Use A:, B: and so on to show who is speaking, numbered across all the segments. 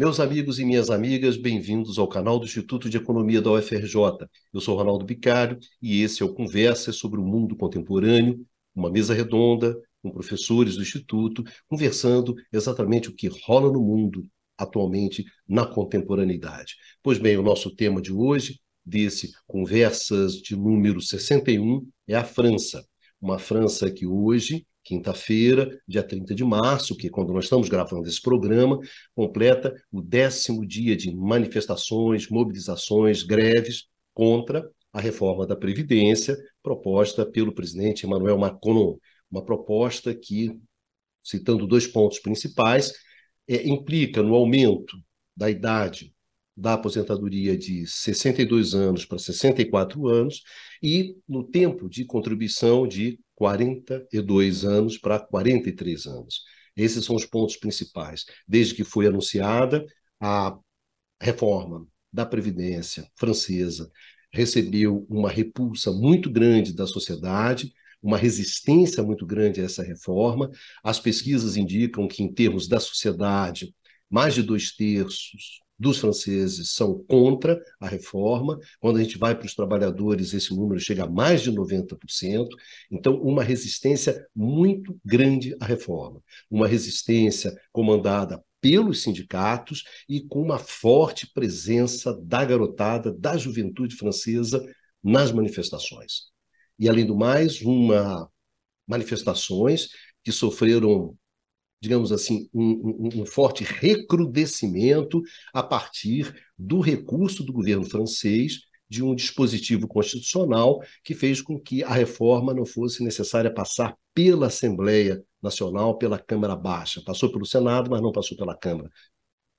A: Meus amigos e minhas amigas, bem-vindos ao canal do Instituto de Economia da UFRJ. Eu sou Ronaldo Bicário e esse é o Conversa sobre o Mundo Contemporâneo, uma mesa redonda com professores do Instituto, conversando exatamente o que rola no mundo atualmente na contemporaneidade. Pois bem, o nosso tema de hoje, desse Conversas de número 61, é a França. Uma França que hoje quinta-feira, dia 30 de março, que é quando nós estamos gravando esse programa, completa o décimo dia de manifestações, mobilizações, greves contra a reforma da Previdência proposta pelo presidente Emmanuel Macron. Uma proposta que, citando dois pontos principais, é, implica no aumento da idade da aposentadoria de 62 anos para 64 anos e no tempo de contribuição de 42 anos para 43 anos. Esses são os pontos principais. Desde que foi anunciada a reforma da Previdência francesa, recebeu uma repulsa muito grande da sociedade, uma resistência muito grande a essa reforma. As pesquisas indicam que, em termos da sociedade, mais de dois terços dos franceses são contra a reforma. Quando a gente vai para os trabalhadores, esse número chega a mais de 90%. Então, uma resistência muito grande à reforma. Uma resistência comandada pelos sindicatos e com uma forte presença da garotada, da juventude francesa nas manifestações. E, além do mais, uma manifestações que sofreram digamos assim, um, um, um, forte recrudescimento a partir do recurso do governo francês de um dispositivo constitucional que fez com que a reforma não fosse necessária passar pela Assembleia Nacional, pela Câmara Baixa. Passou pelo Senado, mas não passou pela Câmara,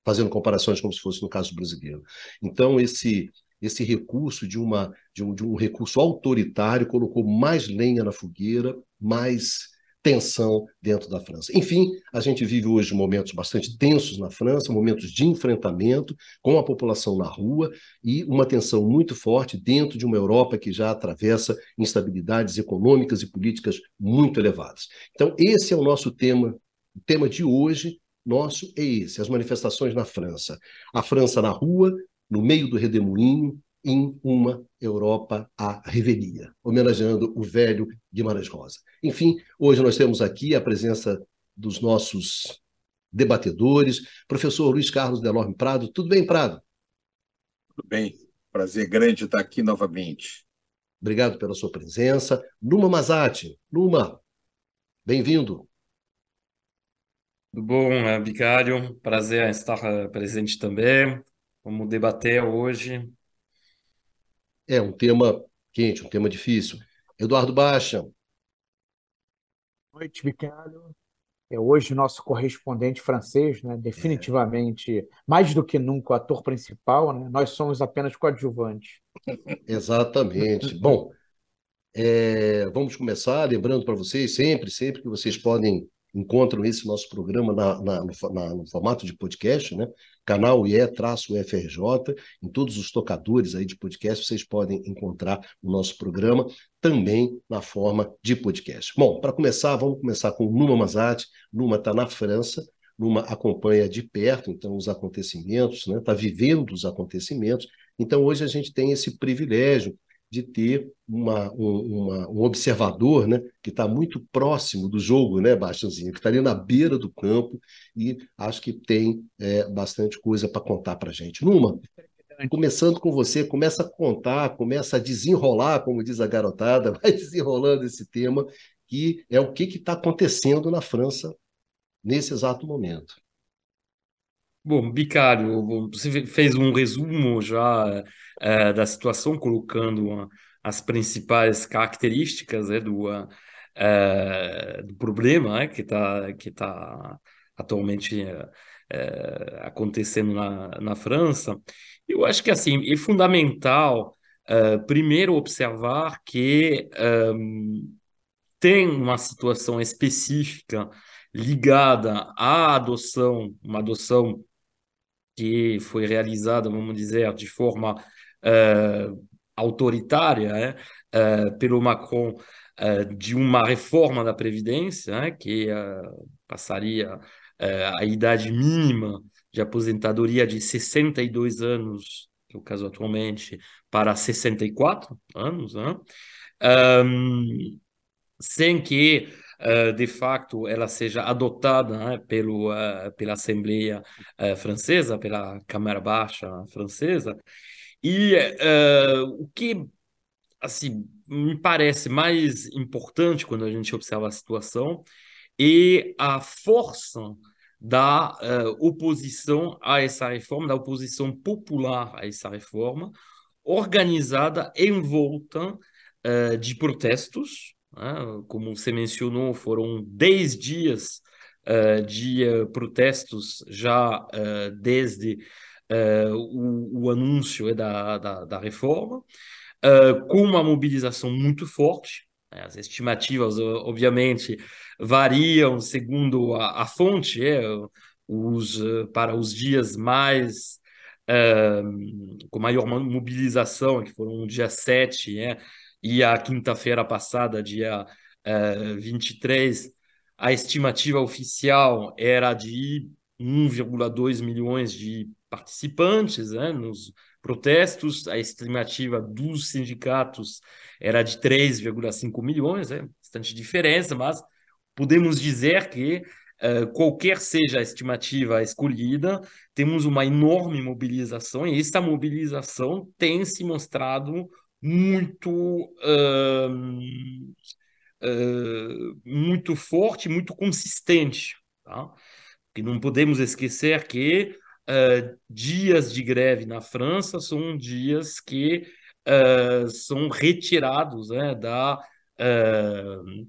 A: fazendo comparações como se fosse no caso brasileiro. Então, esse esse recurso de, uma, de, um, de um recurso autoritário colocou mais lenha na fogueira, mais tensão dentro da França. Enfim, a gente vive hoje momentos bastante tensos na França, momentos de enfrentamento com a população na rua e uma tensão muito forte dentro de uma Europa que já atravessa instabilidades econômicas e políticas muito elevadas. Então, esse é o nosso tema, o tema de hoje nosso é esse, as manifestações na França. A França na rua, no meio do redemoinho, em uma Europa à revelia, homenageando o velho Guimarães Rosa. Enfim, hoje nós temos aqui a presença dos nossos debatedores, professor Luiz Carlos Delorme Prado. Tudo bem, Prado?
B: Tudo bem. Prazer grande estar aqui novamente.
A: Obrigado pela sua presença. Numa Mazati. Numa, bem-vindo.
C: Tudo bom, Vicário? Prazer estar eh, presente também. Vamos debater hoje
A: é um tema quente, um tema difícil. Eduardo Baixa. Boa
D: noite, Vicário. É hoje nosso correspondente francês, né? definitivamente, é. mais do que nunca, o ator principal. Né? Nós somos apenas coadjuvantes.
A: Exatamente. Bom, é, vamos começar lembrando para vocês, sempre, sempre que vocês podem encontram esse nosso programa na, na, no, na, no, formato de podcast, né? Canal IE-UFRJ, em todos os tocadores aí de podcast, vocês podem encontrar o nosso programa também na forma de podcast. Bom, para começar, vamos começar com Numa Mazati. Numa está na França, Numa acompanha de perto, então, os acontecimentos, está né? Tá vivendo os acontecimentos. Então, hoje a gente tem esse privilégio de ter uma, um, uma, um observador né, que está muito próximo do jogo, né, Bastianzinho, que está ali na beira do campo e acho que tem é, bastante coisa para contar para a gente. Numa, começando com você, começa a contar, começa a desenrolar, como diz a garotada, vai desenrolando esse tema, que é o que está acontecendo na França nesse exato momento.
C: Bom, Bicário, você fez um resumo já uh, da situação, colocando uh, as principais características uh, do, do problema né, que está que tá atualmente acontecendo na, na França. Eu acho que assim é fundamental primeiro observar que um, tem uma situação específica ligada à adoção, uma adoção que foi realizada, vamos dizer, de forma uh, autoritária uh, pelo Macron uh, de uma reforma da Previdência, que passaria a idade mínima de aposentadoria de 62 anos, que é o caso atualmente, para 64 anos, né? um, sem que, uh, de facto, ela seja adotada né, pelo, uh, pela Assembleia uh, Francesa, pela Câmara Baixa Francesa. E o que assim, me parece mais importante quando a gente observa a situação é a força da oposição a essa reforma, da oposição popular a essa reforma, organizada em volta de protestos. Né? Como você mencionou, foram 10 dias uh, de protestos já desde o, o, anúncio da, da, da reforma uh, com uma mobilização muito forte. Né? As estimativas, obviamente, variam segundo a, a fonte, é, os, uh, para os dias mais uh, com maior mobilização, que foram o dia 7 é, e a quinta-feira passada, dia uh, 23, a estimativa oficial era de 1,2 milhões de participantes né, nos, protestos, a estimativa dos sindicatos era de 3,5 milhões, é bastante diferença, mas podemos dizer que Uh, qualquer seja a estimativa escolhida, temos uma enorme mobilização e essa mobilização tem se mostrado muito uh, uh, muito forte, muito consistente, tá? Porque não podemos esquecer que uh, dias de greve na França são dias que uh, são retirados né, da, uh,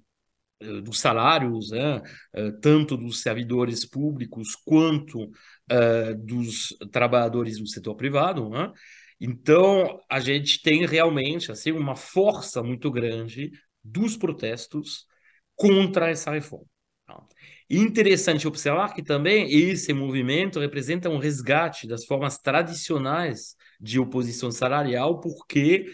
C: dos salários, né, tanto dos servidores públicos quanto dos trabalhadores do setor privado. Né? Então, a gente tem realmente assim, uma força muito grande dos protestos contra essa reforma. Tá? Interessante observar que também esse movimento representa um resgate das formas tradicionais de oposição salarial, porque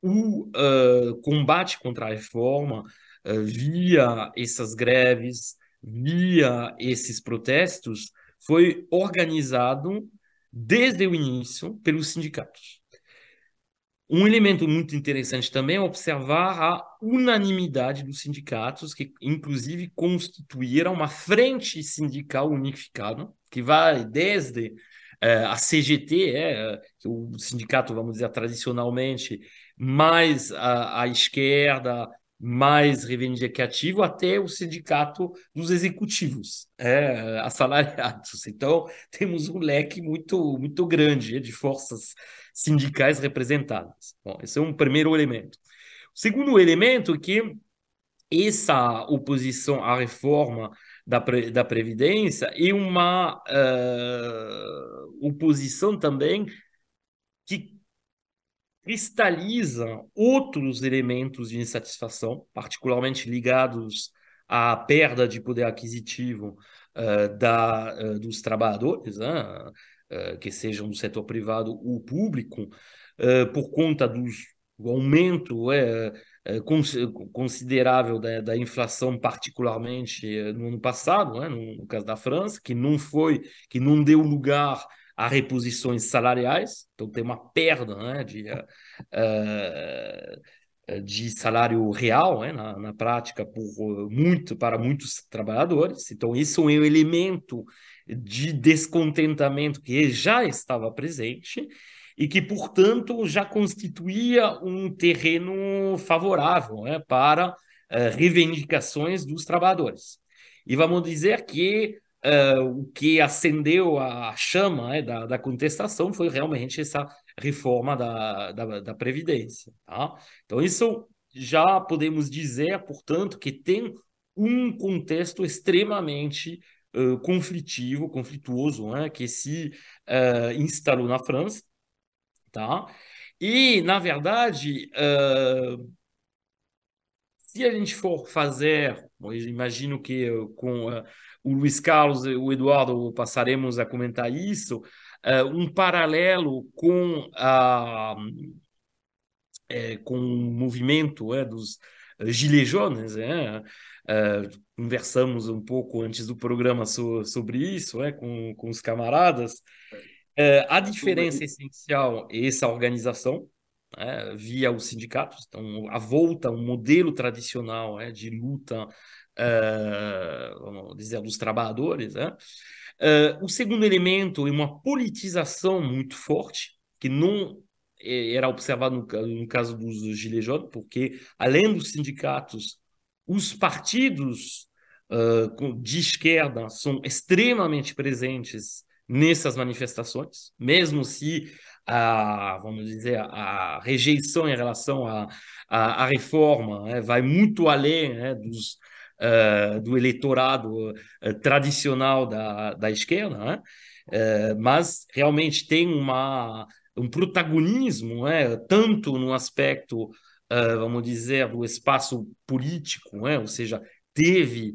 C: o uh, combate contra a reforma, uh, via essas greves, via esses protestos, foi organizado desde o início pelos sindicatos. Um elemento muito interessante também é observar a unanimidade dos sindicatos, que inclusive constituíram uma frente sindical unificada, que vai desde uh, a CGT, é, que o sindicato, vamos dizer, tradicionalmente mais à, à esquerda, mais reivindicativo até o sindicato dos executivos, é, assalariados. Então, temos um leque muito, muito grande de forças sindicais representadas. Bom, esse é um primeiro elemento. O segundo elemento é que essa oposição à reforma da, da Previdência é uma uh, oposição também que cristaliza outros elementos de insatisfação, particularmente ligados à perda de poder aquisitivo uh, da, uh, dos trabalhadores, né? uh, que sejam do setor privado ou público, por conta dos, do aumento considerável da, da, inflação, particularmente no ano passado, né? no, no caso da França, que não foi, que não deu lugar a reposições salariais, então tem uma perda né, de, uh, de salário real né, na, na, prática por muito para muitos trabalhadores. Então isso é um elemento de descontentamento que já estava presente e que, portanto, já constituía um terreno favorável né, para uh, reivindicações dos trabalhadores. E vamos dizer que uh, o que acendeu a chama né, da, da, contestação foi realmente essa reforma da, da, da Previdência. Tá? Então, isso já podemos dizer, portanto, que tem um contexto extremamente uh, conflitivo, conflituoso, né, que se uh, instalou na França. Tá? E, na verdade, uh, se a gente for fazer, eu imagino que com o Luiz Carlos e o Eduardo passaremos a comentar isso, uh, um paralelo com, a, é, com o movimento é, dos, gilets jaunes, né? Uh, conversamos um pouco antes do programa so, sobre isso né, com, com os camaradas. A diferença essencial é essa organização né, via os sindicatos, então a volta ao modelo tradicional né, de luta, uh, vamos dizer, dos trabalhadores. Né? o segundo elemento é uma politização muito forte, que não era observado no, no caso dos Gilets jaunes, porque além dos sindicatos, os partidos uh, de esquerda são extremamente presentes nessas manifestações, mesmo se a, vamos dizer, a rejeição em relação à reforma né, vai muito além né, dos, uh, do eleitorado uh, tradicional da, da esquerda, né? uh, mas realmente tem uma, um protagonismo, né, tanto no aspecto, vamos dizer, do espaço político, né, ou seja, teve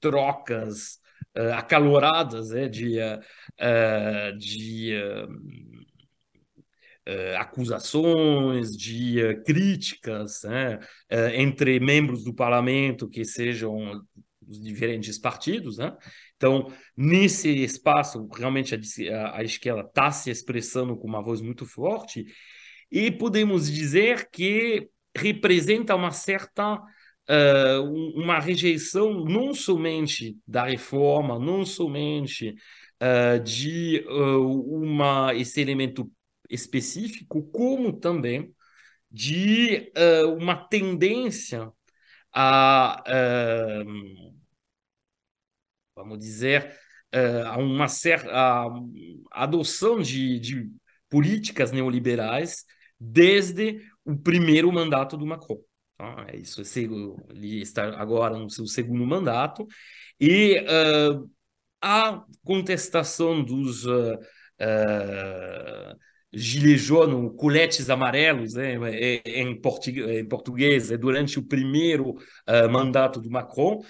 C: trocas acaloradas né, de, de acusações, de críticas né, entre membros do parlamento que sejam dos diferentes partidos. Né? Então, nesse espaço, realmente a, a esquerda está se expressando com uma voz muito forte, e podemos dizer que representa uma certa uh, uma rejeição não somente da reforma, não somente uh, de uh, uma, esse elemento específico, como também de uma tendência a, vamos dizer, a uma certa adoção de, de políticas neoliberais desde o primeiro mandato do Macron. Tá? É isso, ele está agora no seu segundo mandato, e uh, a contestação dos uh, uh, gilets jaunes, coletes amarelos, né, é, é, em, português, em português, é durante o primeiro uh, mandato do Macron,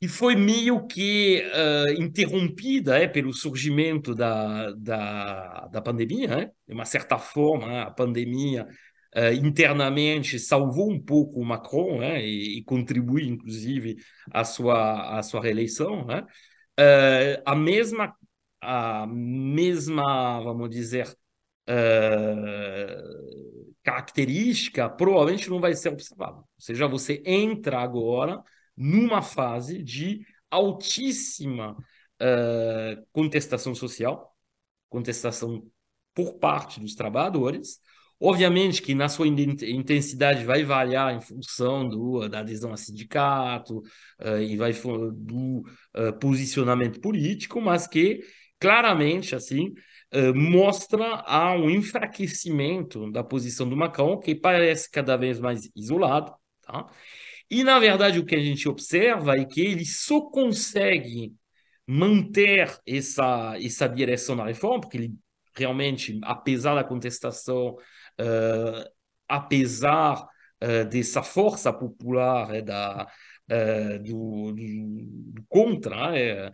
C: e foi meio que uh, interrompida é, pelo surgimento da, da, da pandemia, né? de uma certa forma, a pandemia uh, internamente salvou um pouco o Macron né, e, e contribui, inclusive, à sua, à sua reeleição. Né? Uh, a mesma, a mesma, vamos dizer, uh, característica provavelmente não vai ser observada. Ou seja, você entra agora numa fase de altíssima contestação social, contestação por parte dos trabalhadores, Obviamente que na sua intensidade vai variar em função do, da adesão a sindicato uh, e vai do uh, posicionamento político, mas que claramente assim uh, mostra há um enfraquecimento da posição do Macron que parece cada vez mais isolado, tá? E na verdade o que a gente observa é que ele só consegue manter essa essa direção na reforma, porque ele realmente, apesar da contestação uh, apesar uh, dessa força popular é, da, uh, do, do, do, contra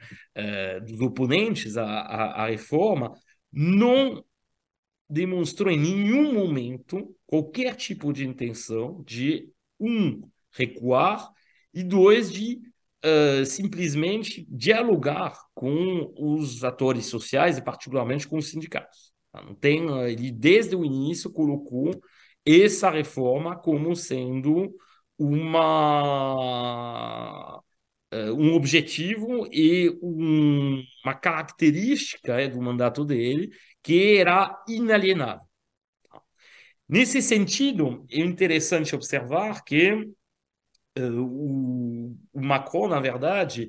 C: dos oponentes à, à, à reforma, não demonstrou em nenhum momento qualquer tipo de intenção de, um, recuar e, dois, de uh, simplesmente dialogar com os atores sociais e, particularmente, com os sindicatos. Tá? Não tem, ele desde o início colocou essa reforma como sendo uma um objetivo e um, uma característica é, do mandato dele que era inalienável. Nesse sentido, é interessante observar que uh, o, o Macron, na verdade,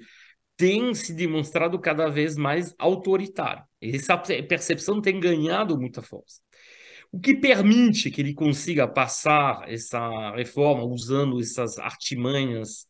C: tem se demonstrado cada vez mais autoritário. Essa percepção tem ganhado muita força. O que permite que ele consiga passar essa reforma usando essas artimanhas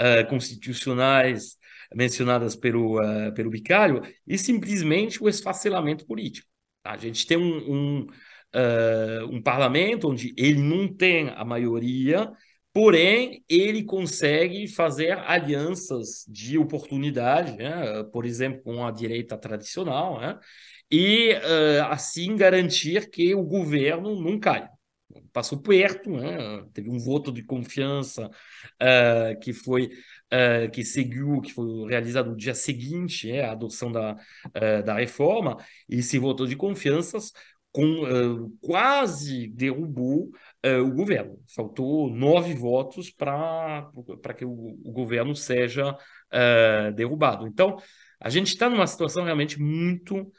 C: uh, constitucionais mencionadas pelo, uh, pelo Bicalho é simplesmente o esfacelamento político. Tá? A gente tem um, um, uh, um parlamento onde ele não tem a maioria, Porém, ele consegue fazer alianças de oportunidade, né? por exemplo, com a direita tradicional, né? e uh, assim garantir que o governo não caia. Passou perto, né? teve um voto de confiança uh, que foi uh, que seguiu, que foi realizado no dia seguinte é, à adoção da, uh, da reforma, e esse voto de confiança com, quase derrubou o governo. Faltou nove votos para que o, o, governo seja derrubado. Então, a gente está numa situação realmente muito,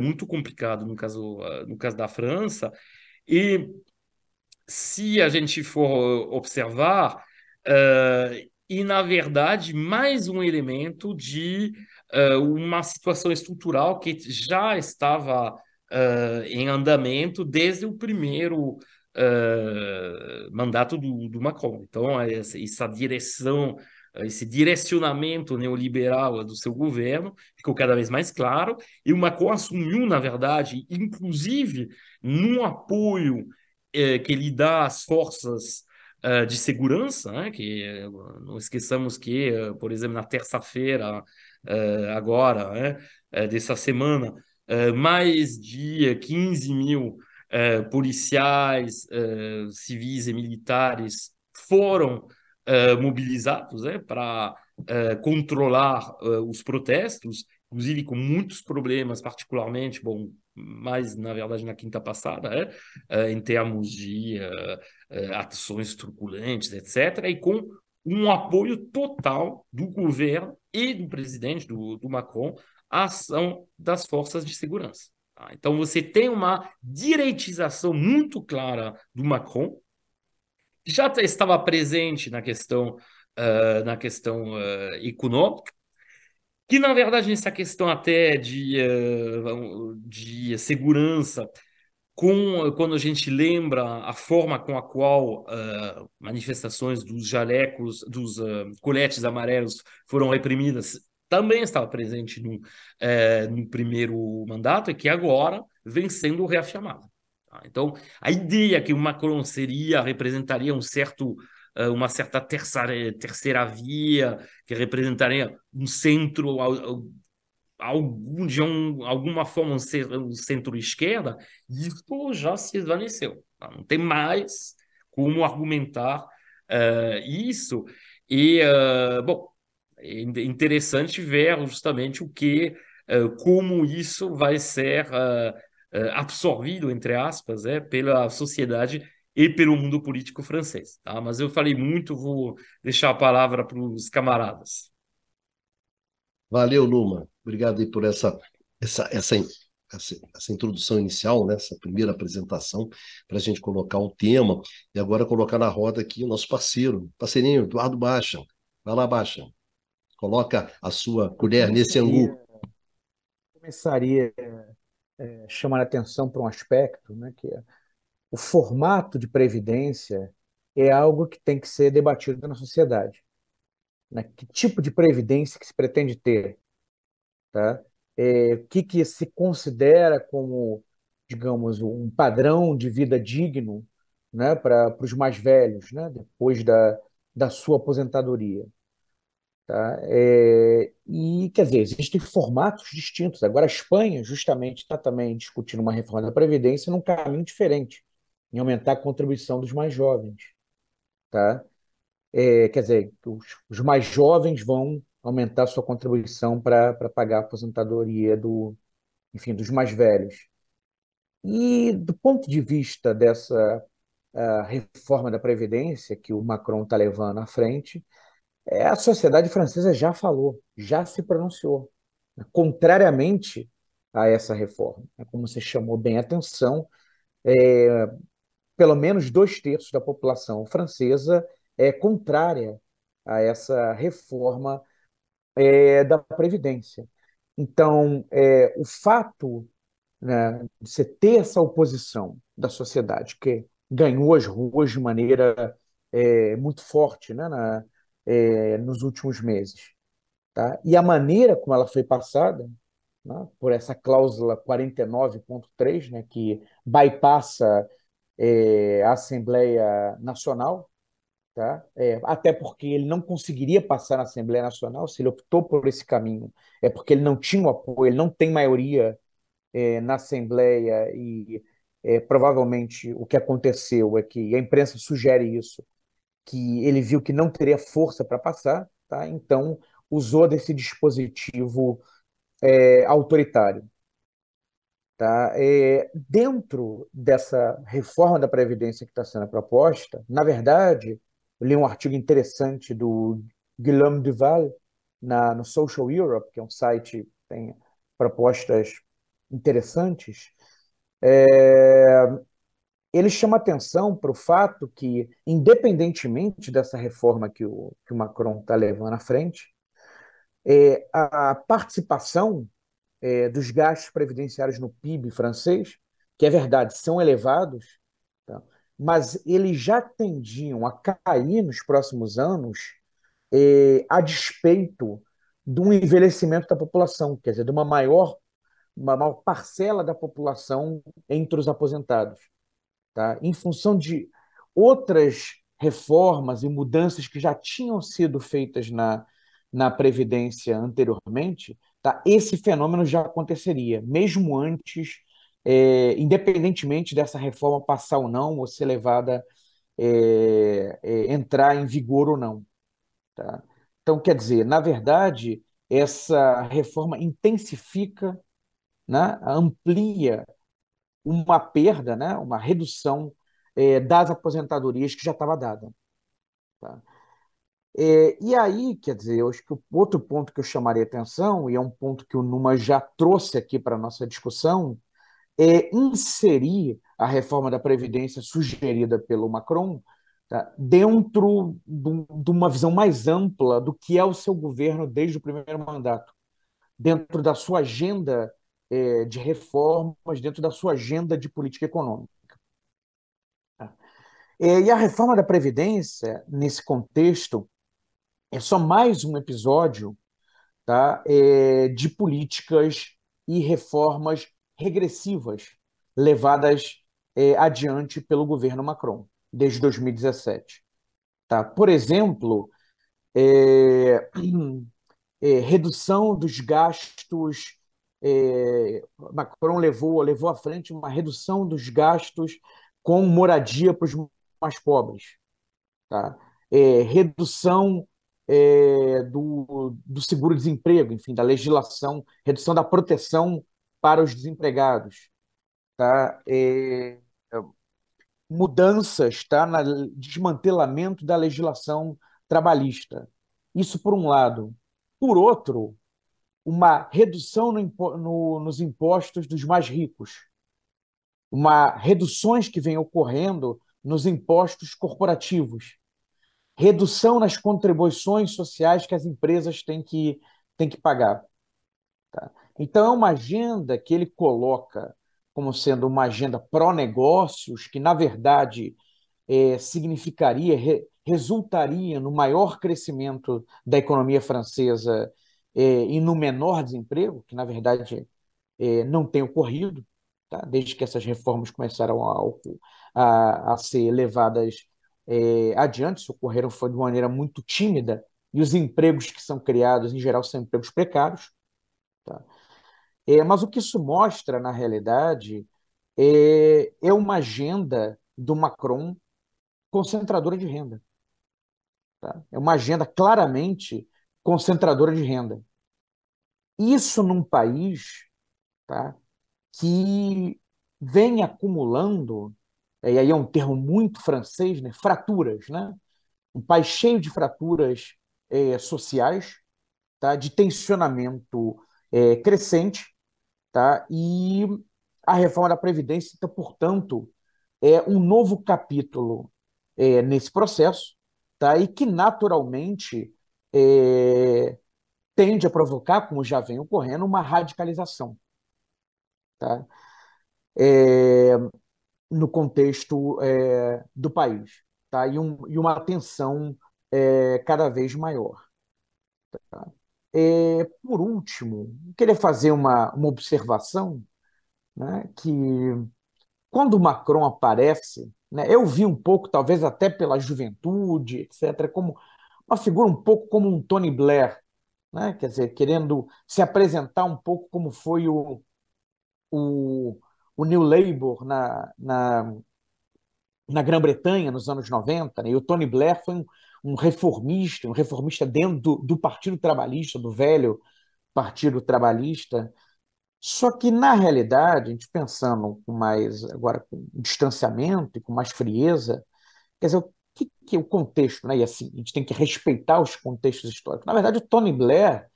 C: muito complicada no caso, no caso da França, e se a gente for observar, uh, e na verdade, mais um elemento de uh, uma situação estrutural que já estava uh, em andamento desde o primeiro mandato do, do, Macron. Então, essa, essa direção esse direcionamento neoliberal do seu governo ficou cada vez mais claro, e o Macron assumiu, na verdade, inclusive no apoio é, que ele dá às forças uh, de segurança, né? que não esqueçamos que, uh, por exemplo, na terça-feira, uh, agora, né? dessa semana, mais de 15 mil policiais, civis e militares foram mobilizados né? para controlar os protestos, inclusive com muitos problemas, particularmente, bom, mais, na verdade, na quinta passada, é, em termos de uh, ações truculentes, etc., e com um apoio total do governo e do presidente, do, do Macron, à ação das forças de segurança. Tá? Então, você tem uma direitização muito clara do Macron, já estava presente na questão, uh, na questão uh, econômica, que na verdade nessa questão até de, eh, de segurança, com, quando a gente lembra a forma com a qual uh, manifestações dos jalecos, dos uh, coletes amarelos foram reprimidas, também estava presente no, uh, no primeiro mandato e que agora vem sendo reafirmada. Tá? Então, a ideia que o Macron seria, representaria um certo eh, uma certa terceira, terceira via, que representaria um centro, algum, de um, alguma forma, um centro-esquerda, isso já se esvaneceu. Tá? Não tem mais como argumentar uh, isso. E, uh, bom, é interessante ver justamente o que, uh, como isso vai ser absorvido, entre aspas, é, pela sociedade e pelo mundo político francês. Tá? Mas eu falei muito, vou deixar a palavra para os camaradas.
A: Valeu, Luma. Obrigado aí por essa, essa, essa, essa, essa introdução inicial, né? essa primeira apresentação, para a gente colocar o tema e agora colocar na roda aqui o nosso parceiro, parceirinho, Eduardo Baixa. Vai lá, Baixa. Coloca a sua colher nesse angu.
D: Começaria é, chamando a atenção para um aspecto, né, que é o formato de previdência é algo que tem que ser debatido na sociedade. Né? Que tipo de previdência que se pretende ter? Tá? É, o que, que se considera como, digamos, um padrão de vida digno né, para os mais velhos, né, depois da, da sua aposentadoria? Tá? É, e, quer dizer, existem formatos distintos. Agora, a Espanha, justamente, está também discutindo uma reforma da Previdência num caminho diferente em aumentar a contribuição dos mais jovens. Tá? É, quer dizer, os, os, mais jovens vão aumentar sua contribuição para pagar a aposentadoria do, enfim, dos mais velhos. E do ponto de vista dessa reforma da Previdência que o Macron está levando à frente, é, a sociedade francesa já falou, já se pronunciou, né? contrariamente a essa reforma. É como você chamou bem a atenção, é, pelo menos dois terços da população francesa é contrária a essa reforma é, da Previdência. Então, é, o fato né, de você ter essa oposição da sociedade, que ganhou as ruas de maneira é, muito forte né, na, é, nos últimos meses, tá? e a maneira como ela foi passada, né, por essa cláusula 49.3, né, que bypassa é, a Assembleia Nacional, tá? É, até porque ele não conseguiria passar na Assembleia Nacional, se ele optou por esse caminho, é porque ele não tinha o apoio, ele não tem maioria é, na Assembleia e, é, provavelmente o que aconteceu é que a imprensa sugere isso, que ele viu que não teria força para passar, tá? então usou desse dispositivo é, autoritário. Tá? É, dentro dessa reforma da Previdência que está sendo proposta, na verdade, eu li um artigo interessante do Guillaume Duval na, no Social Europe, que é um site que tem propostas interessantes, é, ele chama atenção para o fato que, independentemente dessa reforma que o, que o Macron está levando à frente, é, a participação é, dos gastos previdenciários no PIB francês, que é verdade, são elevados, tá? mas eles já tendiam a cair nos próximos anos é, a despeito do envelhecimento da população, quer dizer, de uma maior, uma maior parcela da população entre os aposentados. Tá? Em função de outras reformas e mudanças que já tinham sido feitas na, na Previdência anteriormente, tá? esse fenômeno já aconteceria, mesmo antes, é, independentemente dessa reforma passar ou não, ou ser levada, é, é, entrar em vigor ou não. Tá? Então, quer dizer, na verdade, essa reforma intensifica, né, amplia uma perda, né, uma redução é, das aposentadorias que já estava dada. Tá? É, e aí, quer dizer, eu acho que o outro ponto que eu chamaria atenção, e é um ponto que o Numa já trouxe aqui para a nossa discussão, é inserir a reforma da Previdência sugerida pelo Macron tá, dentro de uma visão mais ampla do que é o seu governo desde o primeiro mandato, dentro da sua agenda é, de reformas, dentro da sua agenda de política econômica. Tá? É, e a reforma da Previdência, nesse contexto, é só mais um episódio tá, é, de políticas e reformas regressivas levadas é, adiante pelo governo Macron desde 2017. Tá? Por exemplo, é, é, redução dos gastos. É, Macron levou, levou à frente uma redução dos gastos com moradia para os mais pobres. Tá? É, redução é, do, do seguro-desemprego, enfim, da legislação, redução da proteção para os desempregados, tá? É, mudanças, tá? No desmantelamento da legislação trabalhista. Isso por um lado. Por outro, uma redução no, no, nos impostos dos mais ricos, uma reduções que vêm ocorrendo nos impostos corporativos, redução nas contribuições sociais que as empresas têm que, têm que pagar. Tá? Então, é uma agenda que ele coloca como sendo uma agenda pró-negócios, que, na verdade, é, significaria, re, resultaria no maior crescimento da economia francesa é, e no menor desemprego, que, na verdade, é, não tem ocorrido, tá? desde que essas reformas começaram a, a, a ser levadas é, adiante, isso ocorreram foi de maneira muito tímida, e os empregos que são criados, em geral, são empregos precários. Tá? É, mas o que isso mostra, na realidade, é, é uma agenda do Macron concentradora de renda. Tá? É uma agenda claramente concentradora de renda. Isso num país tá, que vem acumulando e aí é um termo muito francês, né? fraturas, né? um país cheio de fraturas é, sociais, tá? de tensionamento é, crescente, tá? e a reforma da Previdência, então, portanto, é um novo capítulo é, nesse processo, tá? e que naturalmente é, tende a provocar, como já vem ocorrendo, uma radicalização. Tá? É, no contexto é, do país, tá? e, um, e uma atenção é, cada vez maior. Tá? É, por último, queria fazer uma, uma observação né, que quando Macron aparece, né, eu vi um pouco, talvez até pela juventude, etc., como uma figura um pouco como um Tony Blair, né, quer dizer, querendo se apresentar um pouco como foi o, o o New Labour na, na, na Grã-Bretanha nos anos 90, né? e o Tony Blair foi um, um reformista, um reformista dentro do, do Partido Trabalhista, do velho Partido Trabalhista. Só que, na realidade, a gente pensando com mais agora com distanciamento e com mais frieza, quer dizer, o que, que é o contexto, né? E assim, a gente tem que respeitar os contextos históricos. Na verdade, o Tony Blair,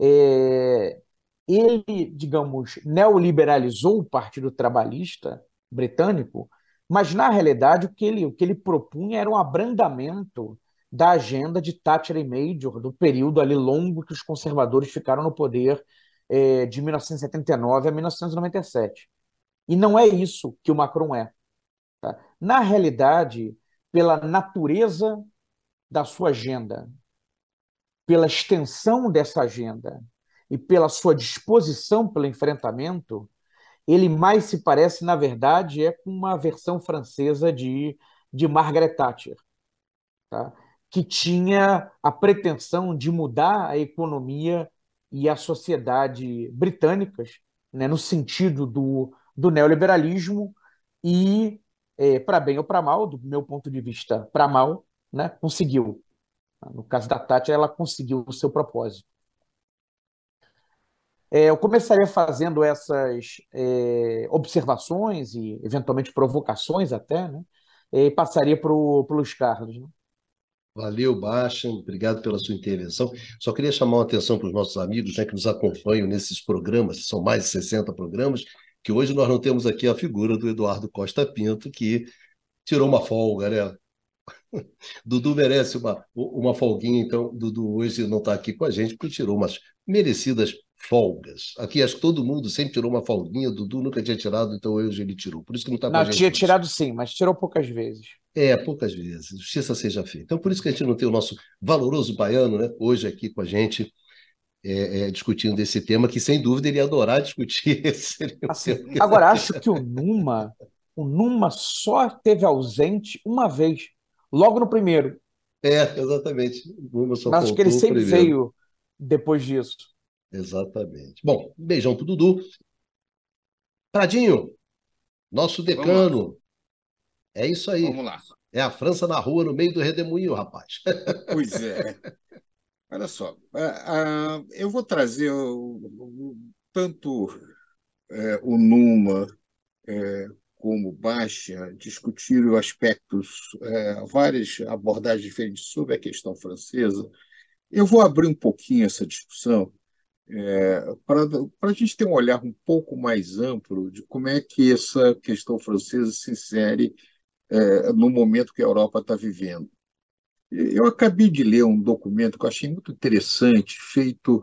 D: é, ele, digamos, neoliberalizou o Partido Trabalhista britânico, mas na realidade o que ele, o que ele propunha era um abrandamento da agenda de Thatcher e Major, do período ali longo que os conservadores ficaram no poder é, de 1979 a 1997. E não é isso que o Macron é. Tá? Na realidade, pela natureza da sua agenda, pela extensão dessa agenda e pela sua disposição pelo enfrentamento, ele mais se parece, na verdade, é com uma versão francesa de, de Margaret Thatcher, tá? que tinha a pretensão de mudar a economia e a sociedade britânicas, né, no sentido do, do neoliberalismo e, é, para bem ou para mal, do meu ponto de vista, para mal, né, conseguiu. No caso da Thatcher, ela conseguiu o seu propósito. É, eu começaria fazendo essas é, observações e, eventualmente, provocações até, né? e passaria para o Luiz Carlos. Né?
A: Valeu, Baixa, obrigado pela sua intervenção. Só queria chamar a atenção para os nossos amigos né, que nos acompanham nesses programas, são mais de 60 programas, que hoje nós não temos aqui a figura do Eduardo Costa Pinto, que tirou uma folga, né? Dudu merece uma, uma folguinha, então Dudu hoje não está aqui com a gente porque tirou umas merecidas folgas. Aqui acho que todo mundo sempre tirou uma folguinha, Dudu nunca tinha tirado, então hoje ele tirou. Por isso que não está com
D: não,
A: a gente.
D: tinha tirado sim, mas tirou poucas vezes.
A: É, poucas vezes. Justiça seja feita. Então, por isso que a gente não tem o nosso valoroso baiano, né? Hoje aqui com a gente, é, é, discutindo esse tema, que sem dúvida ele ia adorar discutir esse.
D: Assim, agora, acho que o Numa, o Numa só teve ausente uma vez, logo no primeiro.
A: É, exatamente. O Numa só
D: Mas acho que ele sempre veio depois disso.
A: Exatamente. Bom, um beijão pro Dudu. Pradinho, nosso decano. É isso aí.
B: Vamos lá.
A: É a França na rua, no meio do redemoinho, rapaz.
B: Pois é. Olha só, eu vou trazer tanto é, o Numa é, como Baixa discutir aspectos, é, várias abordagens diferentes sobre a questão francesa. Eu vou abrir um pouquinho essa discussão é, para a gente ter um olhar um pouco mais amplo de como é que essa questão francesa se insere é, no momento que a Europa está vivendo. Eu acabei de ler um documento que eu achei muito interessante, feito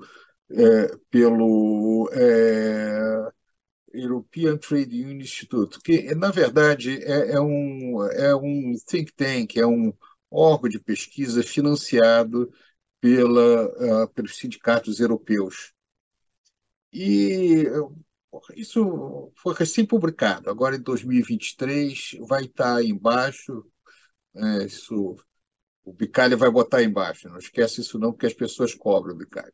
B: é, pelo é, European Trade Union Institute, que, na verdade, é, é, um, é um think tank, é um órgão de pesquisa financiado pela, uh, pelos sindicatos europeus. E isso foi recém-publicado, agora em 2023 vai estar embaixo, é, isso, o Bicalho vai botar embaixo, não esquece isso não, porque as pessoas cobram o Bicalho.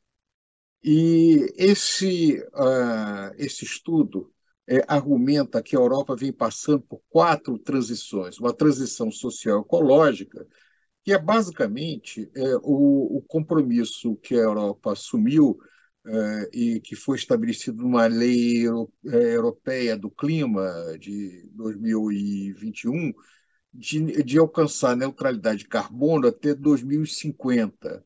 B: E esse, uh, esse estudo é, argumenta que a Europa vem passando por quatro transições. Uma transição social-ecológica, que é basicamente é, o, o compromisso que a Europa assumiu eh, e que foi estabelecido numa lei eh, europeia do clima de 2021, de, de alcançar neutralidade de carbono até 2050.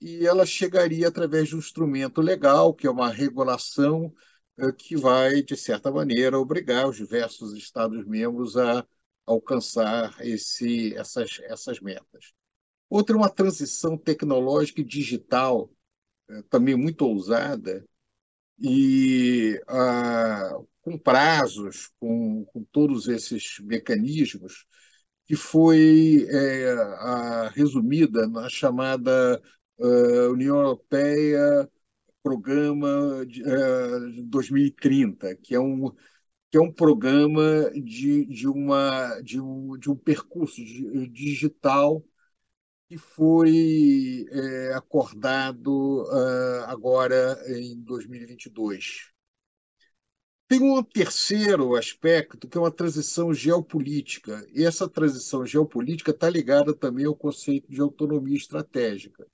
B: E ela chegaria através de um instrumento legal, que é uma regulação eh, que vai, de certa maneira, obrigar os diversos Estados-membros a alcançar esse, essas, essas metas. Outra é uma transição tecnológica e digital também muito ousada e ah, com prazos, com, com, todos esses mecanismos, que foi é, a, resumida na chamada uh, União Europeia Programa de, uh, 2030, que é um que é um programa de, de, uma, de, um, de um percurso digital que foi é, acordado uh, agora em 2022. Tem um terceiro aspecto, que é uma transição geopolítica. E essa transição geopolítica está ligada também ao conceito de autonomia estratégica.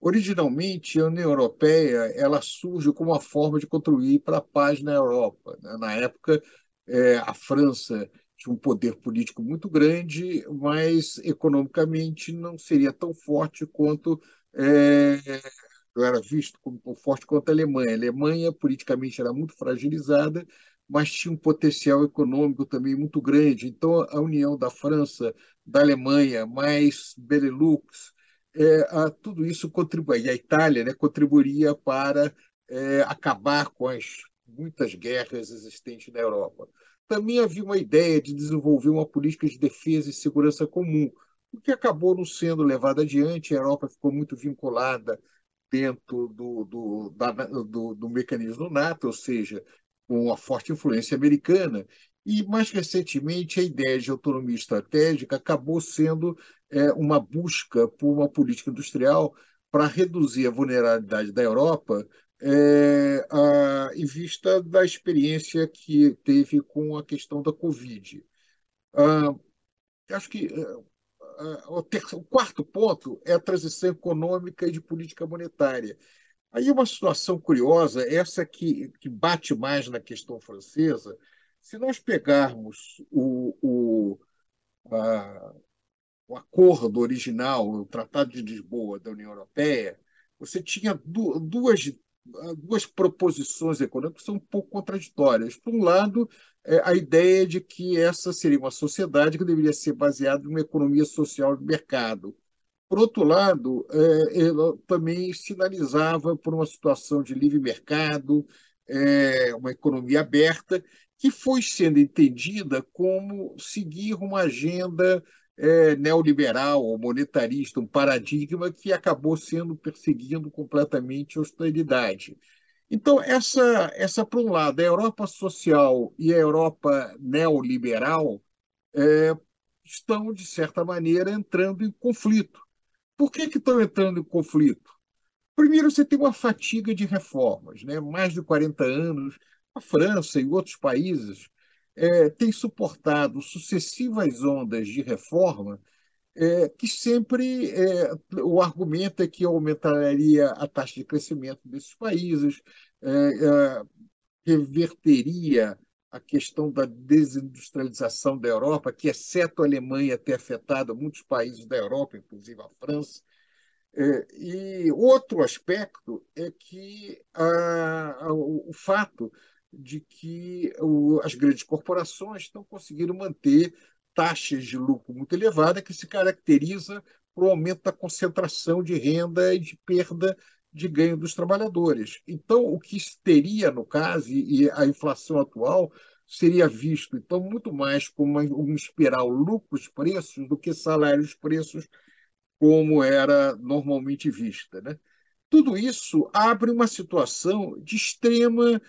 B: Originalmente, a União Europeia ela surge como uma forma de contribuir para a paz na Europa. Né? Na época, é, a França tinha um poder político muito grande, mas economicamente não seria tão forte quanto é, era visto como tão forte quanto a Alemanha. A Alemanha politicamente era muito fragilizada, mas tinha um potencial econômico também muito grande. Então, a união da França, da Alemanha, mais Benelux, é, a, tudo isso contribui. E a Itália né, contribuiria para é, acabar com as muitas guerras existentes na Europa. Também havia uma ideia de desenvolver uma política de defesa e segurança comum, o que acabou não sendo levado adiante. A Europa ficou muito vinculada dentro do, do, da, do, do mecanismo NATO, ou seja, com a forte influência americana. E, mais recentemente, a ideia de autonomia estratégica acabou sendo é, uma busca por uma política industrial para reduzir a vulnerabilidade da Europa é, a, em vista da experiência que teve com a questão da Covid. Ah, acho que ah, o, o quarto ponto é a transição econômica e de política monetária. Aí uma situação curiosa, essa que, que bate mais na questão francesa, se nós pegarmos o, o, a, o acordo original, o Tratado de Lisboa da União Europeia, você tinha duas duas proposições econômicas são um pouco contraditórias. Por um lado, é a ideia de que essa seria uma sociedade que deveria ser baseada numa economia social de mercado. Por outro lado, é, ela também sinalizava por uma situação de livre mercado, é, uma economia aberta, que foi sendo entendida como seguir uma agenda é, neoliberal ou monetarista, um paradigma que acabou sendo perseguindo completamente a austeridade. Então, essa, essa por um lado, a Europa social e a Europa neoliberal é, estão, de certa maneira, entrando em conflito. Por que, que estão entrando em conflito? Primeiro, você tem uma fatiga de reformas. Né? Mais de 40 anos, a França e outros países é, tem suportado sucessivas ondas de reforma é, que sempre é, o argumento é que aumentaria a taxa de crescimento desses países, é, é, reverteria a questão da desindustrialização da Europa, que, exceto a Alemanha, tem afetado muitos países da Europa, inclusive a França. É, e outro aspecto é que a, a, o, o fato de que o, as grandes corporações estão conseguindo manter taxas de lucro muito elevadas, que se caracteriza por um aumento da concentração de renda e de perda de ganho dos trabalhadores. Então, o que teria, no caso, e a inflação atual, seria visto, então, muito mais como um espiral lucros-preços do que salários-preços, como era normalmente vista. Né? Tudo isso abre uma situação de extrema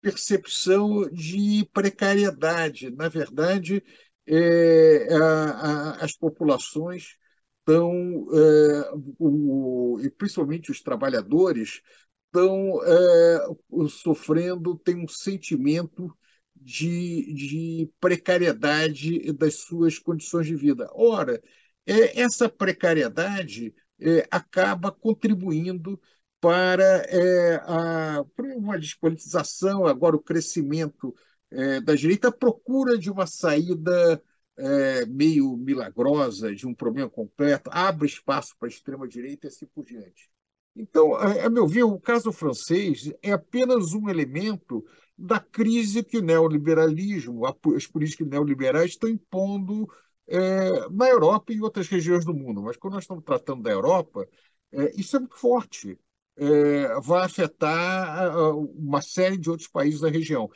B: percepção de precariedade. Na verdade, é, a, a, as populações estão, é, o, e principalmente os trabalhadores, estão é, sofrendo, tem um sentimento de, de precariedade das suas condições de vida. Ora, é, essa precariedade é, acaba contribuindo para é, a, uma despolitização, agora o crescimento é, da direita, a procura de uma saída é, meio milagrosa, de um problema completo, abre espaço para a extrema-direita e assim por diante. Então, a, a meu ver, o caso francês é apenas um elemento da crise que o neoliberalismo, as políticas neoliberais estão impondo é, na Europa e em outras regiões do mundo. Mas quando nós estamos tratando da Europa, é, isso é muito forte é, vai afetar uma série de outros países da região.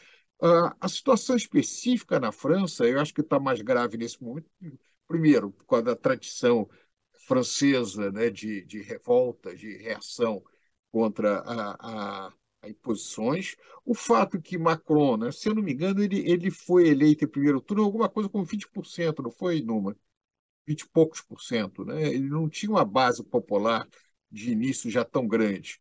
B: A situação específica na França, eu acho que está mais grave nesse momento, primeiro, por causa da tradição francesa né, de, de revolta, de reação contra a, a, a, imposições. O fato que Macron, né, se eu não me engano, ele, ele foi eleito em primeiro turno alguma coisa como 20%, não foi, Numa? 20 e poucos por cento. Né? Ele não tinha uma base popular de início já tão grande.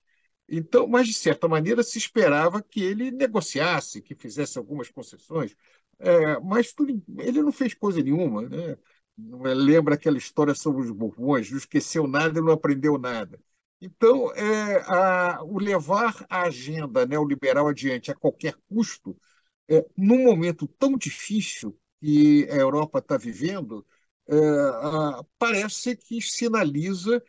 B: Então, mas de certa maneira se esperava que ele negociasse, que fizesse algumas concessões, é, mas tudo, ele não fez coisa nenhuma, né? É, lembra aquela história sobre os Bourbons, não esqueceu nada e não aprendeu nada. Então, é, a, o levar a agenda neoliberal adiante a qualquer custo, é, num momento tão difícil que a Europa está vivendo, é, a, parece que sinaliza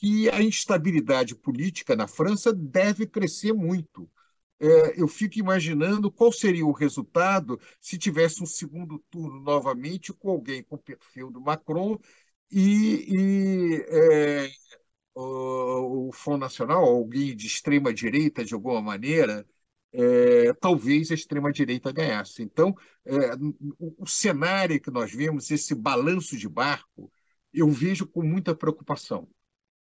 B: que a instabilidade política na França deve crescer muito. É, eu fico imaginando qual seria o resultado se tivesse um segundo turno novamente com alguém com o perfil do Macron e, e é, o Front Nacional, alguém de extrema direita de alguma maneira, é, talvez a extrema direita ganhasse. Então, é, o, o, cenário que nós vemos, esse balanço de barco, eu vejo com muita preocupação,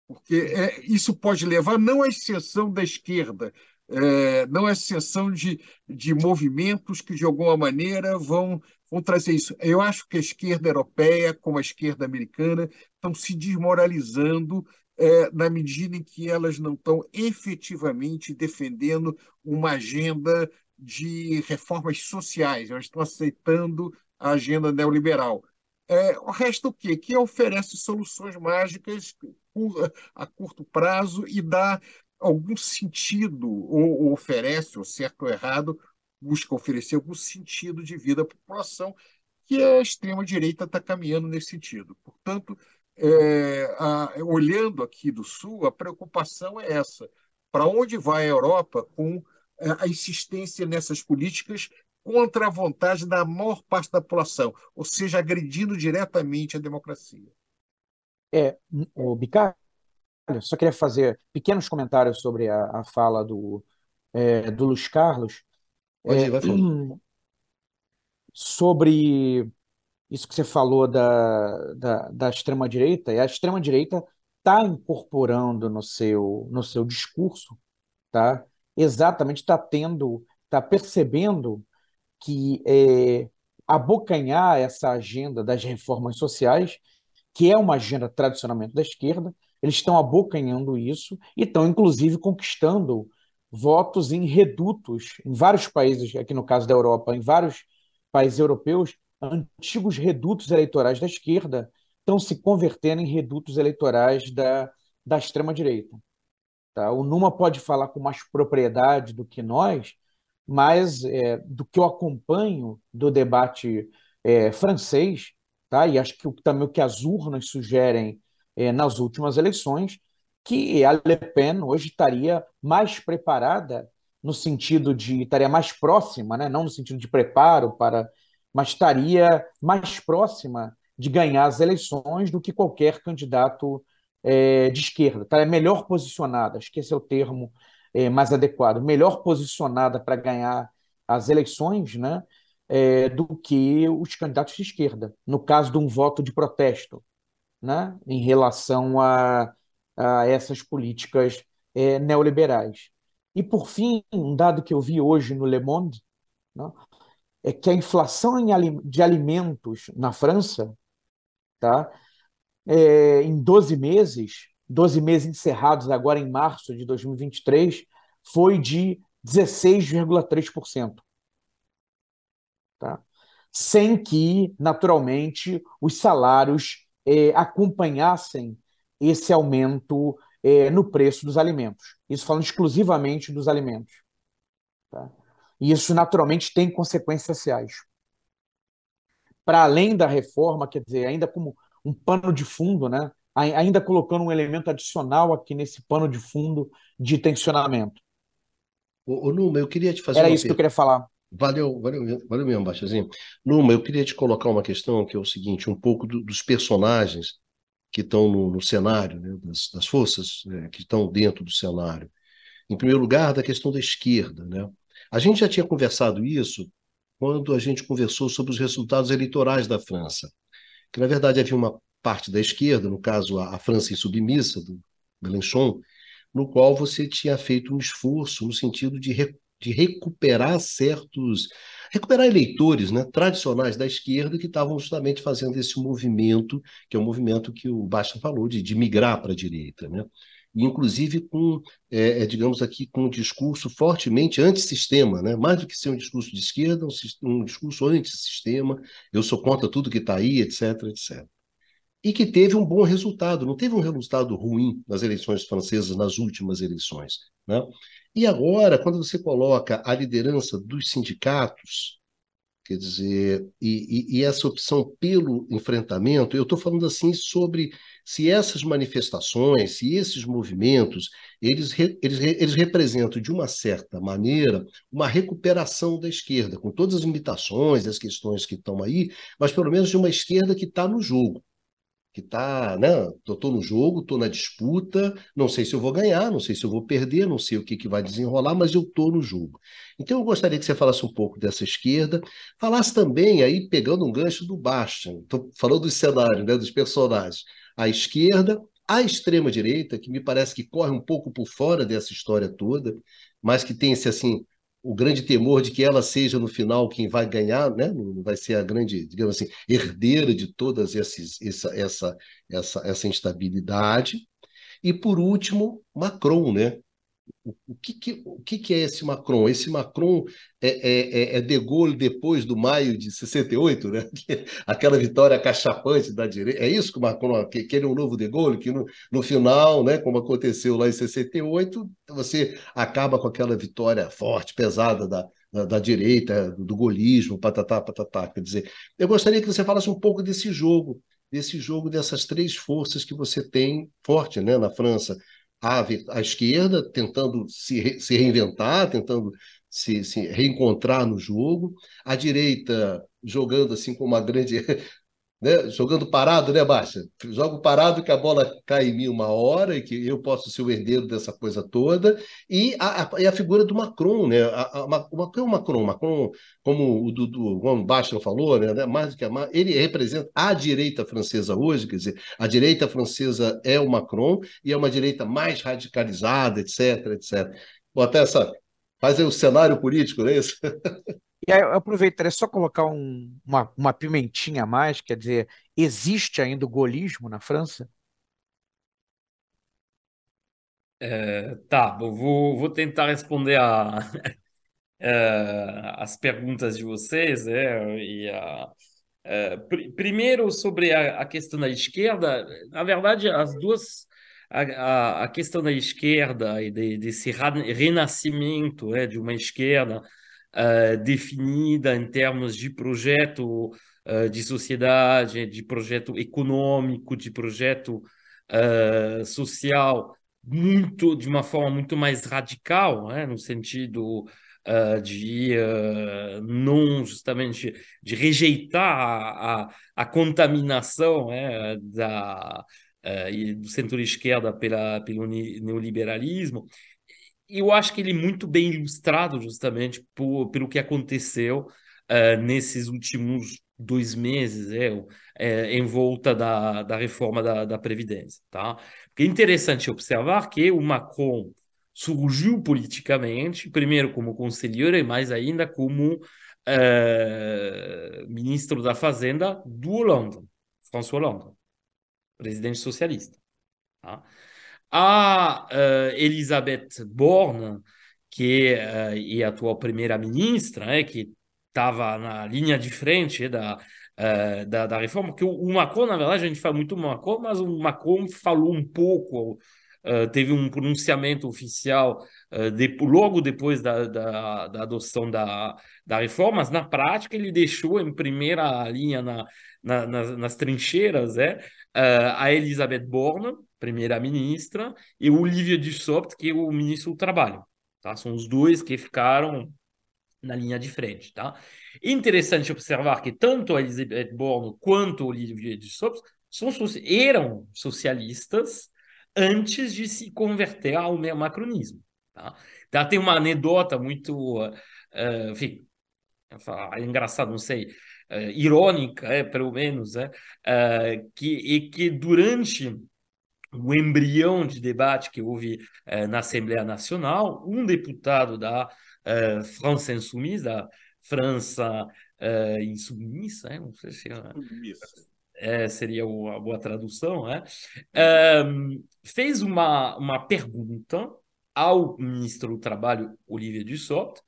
B: porque é, isso pode levar não à exceção da esquerda, é, não à exceção de, de movimentos que de alguma maneira vão vão trazer isso. Eu acho que a esquerda europeia, como a esquerda americana, estão se desmoralizando é, na medida em que elas não estão efetivamente defendendo uma agenda de reformas sociais, elas estão aceitando a agenda neoliberal. É, o resto o quê? Que oferece soluções mágicas a curto prazo e dá algum sentido, ou, ou oferece, ou certo ou errado, busca oferecer algum sentido de vida à população, que a extrema-direita está caminhando nesse sentido. Portanto, é, a, olhando aqui do Sul, a preocupação é essa: para onde vai a Europa com é, a insistência nessas políticas contra a vontade da maior parte da população, ou seja, agredindo diretamente a democracia?
D: É, o Bicalho, só queria fazer pequenos comentários sobre a, a fala do, é, do Luiz Carlos.
A: Pode ir, vai falando.
D: Sobre isso que você falou da, da, da extrema-direita, e a extrema-direita está incorporando no seu, no seu discurso, tá? exatamente está tendo, está percebendo que é, abocanhar essa agenda das reformas sociais, que é uma agenda tradicionalmente da esquerda, eles estão abocanhando isso e estão, inclusive, conquistando votos em redutos em vários países, aqui no caso da Europa, em vários países europeus, antigos redutos eleitorais da esquerda estão se convertendo em redutos eleitorais da, da extrema-direita. Tá? O Numa pode falar com mais propriedade do que nós, mas é, do que eu acompanho do debate é, francês, tá? e acho que também o que as urnas sugerem é, nas últimas eleições, que a Le Pen hoje estaria mais preparada no sentido de estaria mais próxima, né? não no sentido de preparo para mas estaria mais próxima de ganhar as eleições do que qualquer candidato é, de esquerda. Estaria melhor posicionada, acho que esse é o termo é, mais adequado, melhor posicionada para ganhar as eleições né, é, do que os candidatos de esquerda, no caso de um voto de protesto, né, em relação a, a essas políticas é, neoliberais. E, por fim, um dado que eu vi hoje no Le Monde, né, é que a inflação de alimentos na França, tá, é, em 12 meses, 12 meses encerrados agora em março de 2023, foi de 16,3%. Sem que, naturalmente, os salários é, acompanhassem esse aumento é, no preço dos alimentos. Isso falando exclusivamente dos alimentos. Tá? E isso, naturalmente, tem consequências sociais. Para além da reforma, quer dizer, ainda como um pano de fundo, né? ainda colocando um elemento adicional aqui nesse pano de fundo de tensionamento.
A: Ô, Numa, eu queria te fazer
D: Era isso que eu queria falar.
A: Valeu, valeu, valeu mesmo, Baixazinho. Numa, eu queria te colocar uma questão que é o seguinte, um pouco do, dos personagens que estão no, no cenário, né, das, das forças né, que estão dentro do cenário. Em primeiro lugar, da questão da esquerda, né? A gente já tinha conversado isso quando a gente conversou sobre os resultados eleitorais da França, que na verdade havia uma parte da esquerda, no caso a, França insubmissa, do Mélenchon, no qual você tinha feito um esforço no sentido de, de recuperar certos recuperar eleitores né, tradicionais da esquerda que estavam justamente fazendo esse movimento, que é o um movimento que o Basta falou, de, de migrar para a direita. Né? inclusive com, é, é, digamos aqui, com um discurso fortemente antissistema, né? mais do que ser um discurso de esquerda, um, um discurso antissistema, eu sou contra tudo que está aí, etc, etc. E que teve um bom resultado, não teve um resultado ruim nas eleições francesas, nas últimas eleições. Né? E agora, quando você coloca a liderança dos sindicatos, Quer dizer, e, e, e, essa opção pelo enfrentamento, eu estou falando assim sobre se essas manifestações, se esses movimentos, eles, eles, eles representam, de uma certa maneira, uma recuperação da esquerda, com todas as limitações, as questões que estão aí, mas pelo menos de uma esquerda que está no jogo que tá, né? Tô, no jogo, tô na disputa, não sei se eu vou ganhar, não sei se eu vou perder, não sei o que, que vai desenrolar, mas eu tô no jogo. Então eu gostaria que você falasse um pouco dessa esquerda, falasse também aí pegando um gancho do Bastian, tô falando do cenário, né, dos personagens, a esquerda, a extrema direita, que me parece que corre um pouco por fora dessa história toda, mas que tem esse assim o grande temor de que ela seja no final quem vai ganhar, né? vai ser a grande, digamos assim, herdeira de todas esses, essa, essa, essa, essa instabilidade. E por último, Macron, né? O que, que, o que, que é esse Macron? Esse Macron é, é, é, é De Gaulle depois do maio de 68, né? aquela vitória cachapante da direita. É isso que o Macron, que, que ele é um novo De Gaulle, que no, no final, né, como aconteceu lá em 68, você acaba com aquela vitória forte, pesada da, da, da direita, do golismo, patatá, patatá. Quer dizer, eu gostaria que você falasse um pouco desse jogo, desse jogo dessas três forças que você tem forte né, na França a, a esquerda tentando se, se reinventar, tentando se, se, reencontrar no jogo, a direita jogando assim com uma grande né? jogando parado, né, Baixa? Jogo parado que a bola cai em mim uma hora e que eu posso ser o herdeiro dessa coisa toda. E a, a, e a figura do Macron, né? O que é o Macron? Macron, como o Dudu, como o Baixa falou, né? Mais do que a, ele representa a direita francesa hoje, quer dizer, a direita francesa é o Macron e é uma direita mais radicalizada, etc, etc. Botar essa. Faz aí o cenário político, não é isso?
D: E aí eu aproveitaria só colocar um, uma, uma pimentinha a mais, quer dizer, existe ainda o golismo na França?
C: É, tá, vou, vou tentar responder a, é, as perguntas de vocês. É, e a, é, pr primeiro, sobre a, a, questão da esquerda, na verdade, as duas. A, a questão da esquerda e de, desse renascimento é, de uma esquerda uh, definida em termos de projeto uh, de sociedade, de projeto econômico, de projeto uh, social, muito de uma forma muito mais radical, né, no sentido de não justamente de rejeitar a, a, a contaminação né, da do centro-esquerda pela pelo neoliberalismo eu acho que ele é muito bem ilustrado justamente por, pelo que aconteceu uh, nesses últimos dois meses é, é, em volta da, da reforma da, da Previdência. Tá? Porque é interessante observar que o Macron surgiu politicamente, primeiro como conselheiro e mais ainda como uh, ministro da Fazenda do Hollande, François Hollande, presidente socialista. Tá? A uh, Elizabeth Borne, que uh, é a atual primeira-ministra, né, que estava na linha de frente da, uh, da, da, reforma, porque o, o, Macron, na verdade, a gente fala muito Macron, mas o Macron falou um pouco, teve um pronunciamento oficial de, logo depois da, da, da, adoção da, da reforma, mas na prática ele deixou em primeira linha na, na, nas, nas trincheiras é, a Elizabeth Borne, primeira-ministra, e o Olivier Dussopt, que é o ministro do Trabalho. Tá? São os dois que ficaram na linha de frente. Tá? Interessante observar que tanto a Elisabeth Borne quanto o Olivier Dussopt são, eram socialistas antes de se converter ao macronismo. Tá? Então, tem uma anedota muito, uh, enfim, é não sei, uh, irônica, é, pelo menos, é, uh, que, e que durante o embrião de debate que houve eh, na Assembleia Nacional, um deputado da eh, França Insoumise, da França eh, Insubmissa, não sei se é, é, seria a boa tradução, né? Um, fez uma, uma pergunta ao ministro do Trabalho, Olivier Dussopt,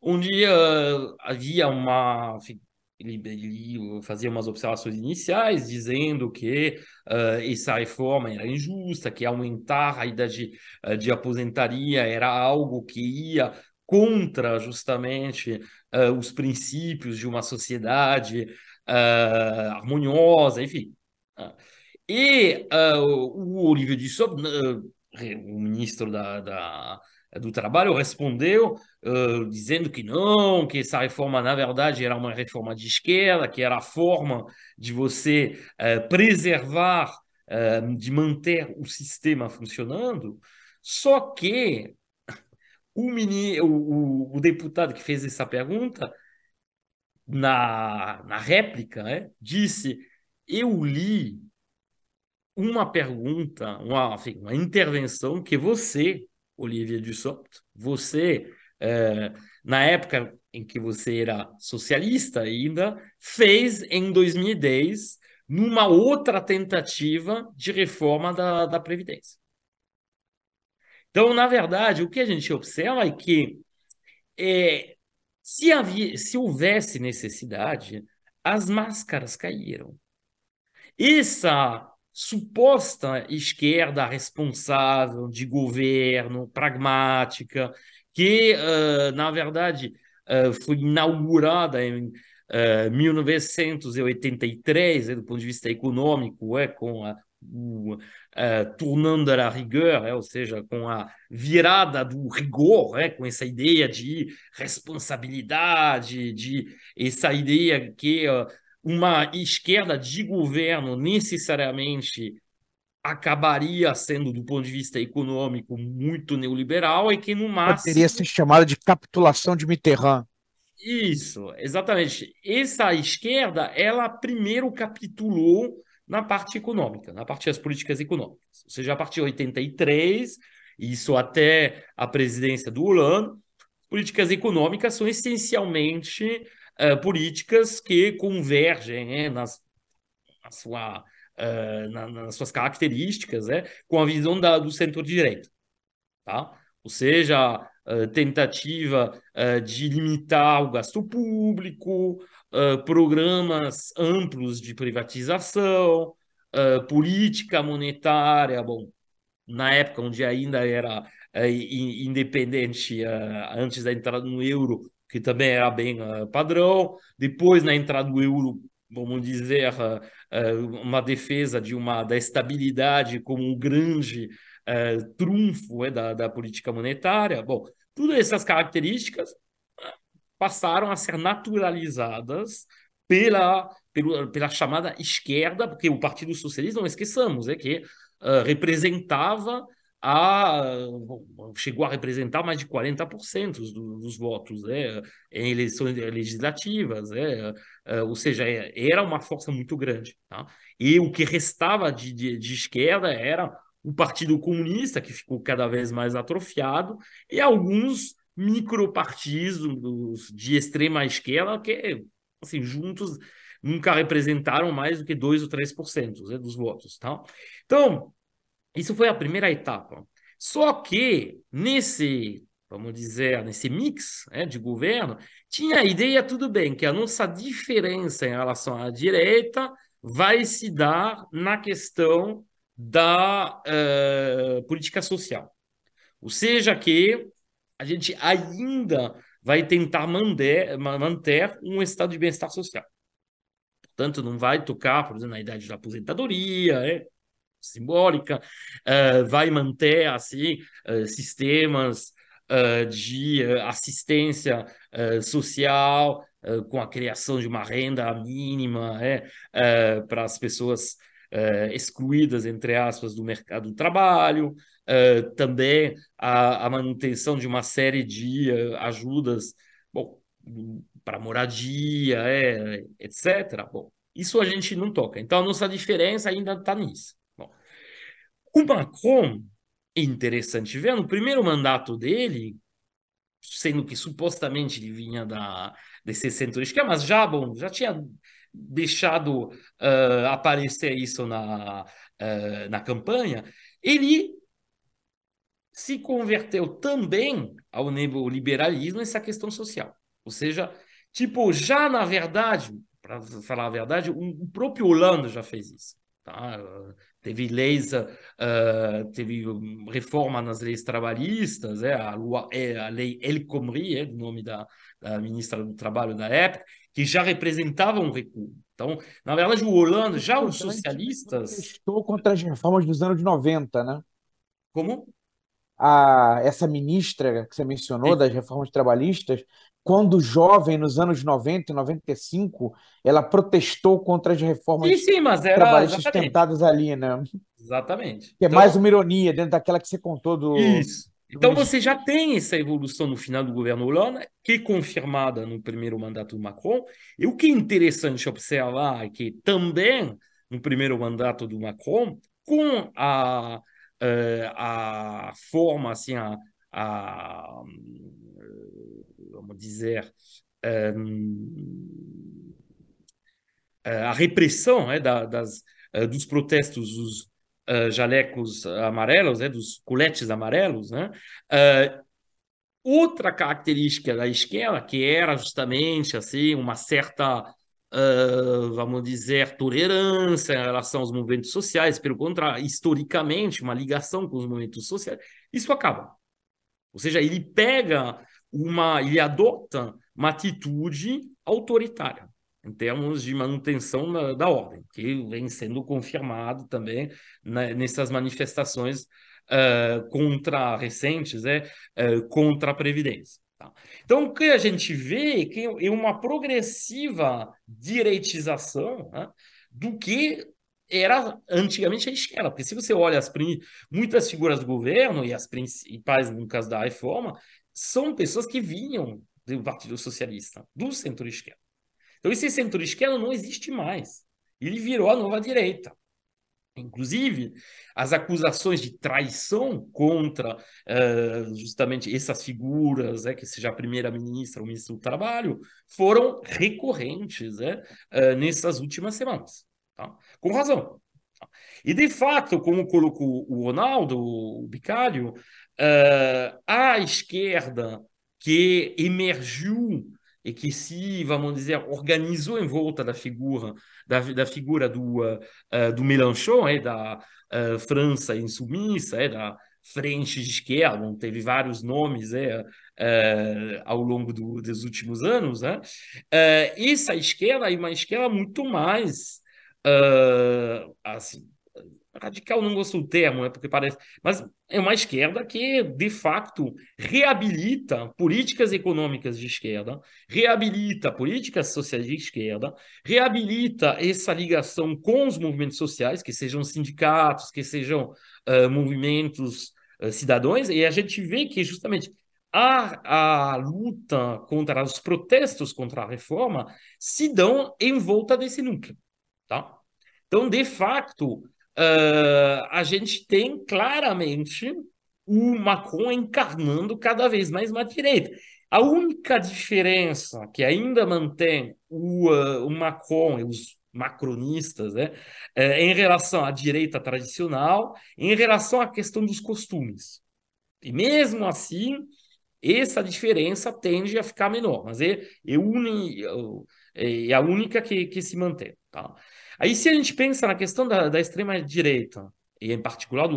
C: onde uh, havia uma. Enfim, ele, ele, fazia umas observações iniciais dizendo que uh, essa reforma era injusta, que aumentar a idade uh, de aposentaria era algo que ia contra justamente uh, os princípios de uma sociedade harmoniosa, enfim. E o Olívio Dussopt, o ministro da, da do Trabalho respondeu uh, dizendo que não, que essa reforma, na verdade, era uma reforma de esquerda, que era a forma de você uh, preservar, uh, de manter o sistema funcionando. Só que o, mini, o, o, deputado que fez essa pergunta, na, na réplica, né, disse: Eu li uma pergunta, uma, enfim, uma intervenção que você Olivia Dussopt, você, é, na época em que você era socialista ainda, fez em 2010 numa outra tentativa de reforma da, da Previdência. Então, na verdade, o que a gente observa é que é, se, havia, se houvesse necessidade, as máscaras caíram. Essa suposta esquerda responsável de governo, pragmática, que, uh, na verdade, uh, foi inaugurada em uh, 1983, do ponto de vista econômico, é, com a, o tournant la rigueur, é, ou seja, com a virada do rigor, é, com essa ideia de responsabilidade, de essa ideia que uma esquerda de governo necessariamente acabaria sendo, do ponto de vista econômico, muito neoliberal e que no máximo...
D: Poderia ser chamada de capitulação de Mitterrand.
C: Isso, exatamente. Essa esquerda, ela primeiro capitulou na parte econômica, na parte das políticas econômicas. Ou seja, a partir de 83, isso até a presidência do Hollande, políticas econômicas são essencialmente uh, políticas que convergem né, nas, na sua, uh, na, nas suas características né, com a visão da, do centro-direita. Tá? Ou seja, uh, tentativa de limitar o gasto público, programas amplos de privatização, política monetária, bom, na época onde ainda era independente, antes da entrada no euro, que também era bem uh, padrão. Depois, na entrada do euro, vamos dizer, uh, uma defesa de uma da estabilidade como um grande uh, trunfo da, da política monetária. Bom, todas essas características passaram a ser naturalizadas pela, pela, pela chamada esquerda, porque o Partido Socialista, não esqueçamos, é que uh, representava a, chegou a representar mais de 40% dos, votos né, em eleições legislativas, né, é, ou seja, é, era uma força muito grande. Tá? E o que restava de, de, de esquerda era o Partido Comunista, que ficou cada vez mais atrofiado, e alguns micropartidos de extrema esquerda que, assim, juntos nunca representaram mais do que 2 ou 3% né, dos votos. Tá? Então, isso foi a primeira etapa. Só que nesse, vamos dizer, nesse mix né, de governo, tinha a ideia, tudo bem, que a nossa diferença em relação à direita vai se dar na questão da uh, política social. Ou seja, que a gente ainda vai tentar manter, manter um estado de bem-estar social. Portanto, não vai tocar, por exemplo, na idade da aposentadoria, é, simbólica, uh, vai manter assim uh, sistemas uh, de assistência social com a criação de uma renda mínima é, para as pessoas excluídas entre aspas do mercado do trabalho, também a, a, manutenção de uma série de ajudas, bom, para moradia, é, etc. Bom, isso a gente não toca. Então a nossa diferença ainda está nisso. O Macron, interessante ver, no primeiro mandato dele, sendo que supostamente ele vinha da, desse centro-esquerda, mas já, bom, já tinha deixado uh, aparecer isso na, uh, na campanha, ele se converteu também ao neoliberalismo essa questão social. Ou seja, tipo, já na verdade, para falar a verdade, o próprio Hollande já fez isso. Tá? Teve leis, uh, teve reforma nas leis trabalhistas, é, a, é, a lei El Khomri, é o nome da, da ministra do Trabalho da época, que já representava um recuo. Então, na verdade, o Hollande, já os socialistas.
D: Estou contra as reformas dos anos 90, né?
C: Como?
D: A, essa ministra que você mencionou, Sim. das reformas trabalhistas, quando jovem, nos anos 90 e 95, ela protestou contra as reformas
C: sim, sim, mas era,
D: trabalhistas exatamente. tentadas ali, né?
C: Exatamente.
D: Que é então, mais uma ironia dentro daquela que você contou do.
C: Isso. Então você já tem essa evolução no final do governo Hollande, que é confirmada no primeiro mandato do Macron. E o que é interessante observar é que também no primeiro mandato do Macron, com a, eh, a forma, assim, a, a vamos dizer, eh, eh, a repressão da, das, dos protestos dos, jalecos amarelos, dos coletes amarelos, né? Outra característica da esquerda, que era justamente assim uma certa, uh, vamos dizer, tolerância em relação aos movimentos sociais, pelo contrário, historicamente, uma ligação com os movimentos sociais, isso acaba. Ou seja, ele pega uma, ele adota uma atitude autoritária em termos de manutenção da, da ordem, que vem sendo confirmado também né, nessas manifestações uh, contra recentes, é, uh, contra a Previdência. Tá? Então, o que a gente vê é, é uma progressiva direitização né, do que era antigamente a esquerda, porque se você olha as muitas figuras do governo e as principais, no caso da reforma, são pessoas que vinham do Partido Socialista, do centro-esquerda. Então, esse centro-esquerda não existe mais. Ele virou a nova direita. Inclusive, as acusações de traição contra uh, justamente essas figuras, é, que seja a primeira-ministra ou o ministro do Trabalho, foram recorrentes é, uh, nessas últimas semanas. Tá? Com razão. Tá? E, de fato, como colocou o Ronaldo, o Bicalho, uh, a esquerda que emergiu e que se, vamos dizer, organizou em volta da figura da, da figura do, uh, do Mélenchon, é, da uh, França insubmissa, é, da frente de esquerda, teve vários nomes é, uh, ao longo do, dos últimos anos. Né? essa esquerda é uma esquerda muito mais assim, radical não gosto do termo, é porque parece, mas é uma esquerda que de facto reabilita políticas econômicas de esquerda, reabilita políticas sociais de esquerda, reabilita essa ligação com os movimentos sociais, que sejam sindicatos, que sejam uh, movimentos uh, cidadãos, e a gente vê que justamente a, a luta contra os protestos contra a reforma se dão em volta desse núcleo, tá? Então, de facto, uh, a gente tem claramente o Macron encarnando cada vez mais uma direita. A única diferença que ainda mantém o, uh, o Macron e os macronistas né, é, em relação à direita tradicional, em relação à questão dos costumes. E mesmo assim, essa diferença tende a ficar menor, mas é, é, uni, é a única que, que se mantém. Tá? Aí, se a gente pensa na questão da, da extrema-direita, e em particular do,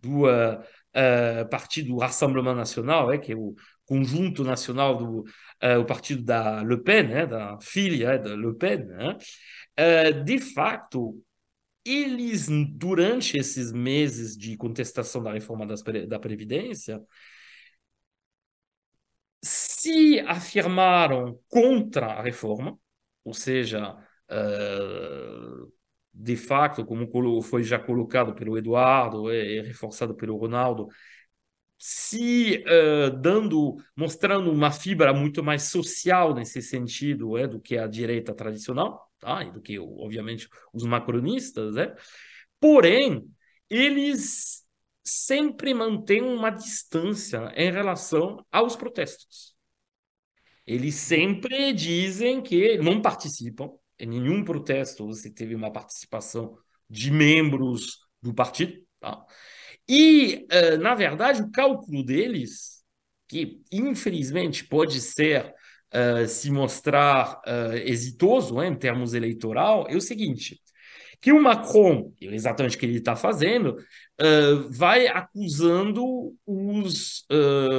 C: do uh, uh, Partido Rassemblement Nacional, é, que é o conjunto nacional do uh, o partido da Le Pen, né, da filha da Le Pen, né, de fato, eles, durante esses meses de contestação da reforma das, da Previdência, se afirmaram contra a reforma, ou seja, de facto, como foi já colocado pelo Eduardo e, reforçado pelo Ronaldo, se uh, dando, mostrando uma fibra muito mais social nesse sentido é, do que a direita tradicional, tá? e do que, obviamente, os macronistas, é? porém, eles sempre mantêm uma distância em relação aos protestos. Eles sempre dizem que não participam, Em nenhum protesto você teve uma participação de membros do partido. Tá? E, uh, na verdade, o cálculo deles, que infelizmente pode ser uh, se mostrar uh, exitoso né, em termos eleitoral, é o seguinte: que o Macron, exatamente o que ele está fazendo, uh, vai acusando os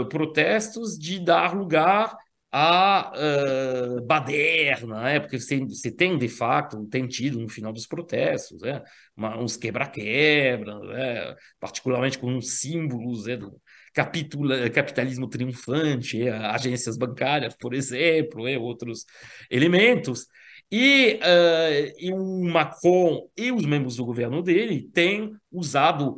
C: protestos de dar lugar à uh, baderna, né? porque você, tem, de fato, tem tido no final dos protestos né? Uma, uns quebra-quebra, né? particularmente com uns símbolos né? do capitula, capitalismo triunfante, é, agências bancárias, por exemplo, é, outros elementos. E, uh, e o Macron e os membros do governo dele têm usado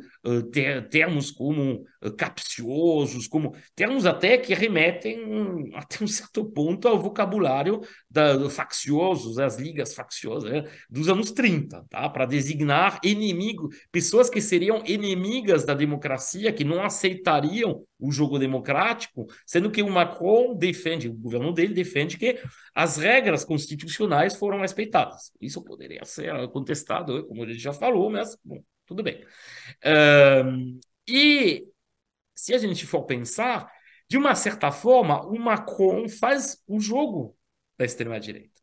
C: ter, termos como capciosos, como termos até que remetem até um certo ponto ao vocabulário da, do facciosos, as ligas facciosas né, dos anos 30, tá? para designar inimigo, pessoas que seriam inimigas da democracia, que não aceitariam o jogo democrático, sendo que o Macron defende, o governo dele defende que as regras constitucionais foram respeitadas. Isso poderia ser contestado, como ele já falou, mas bom, tudo bem. Um, e se a gente for pensar, de uma certa forma, o Macron faz o jogo da extrema-direita.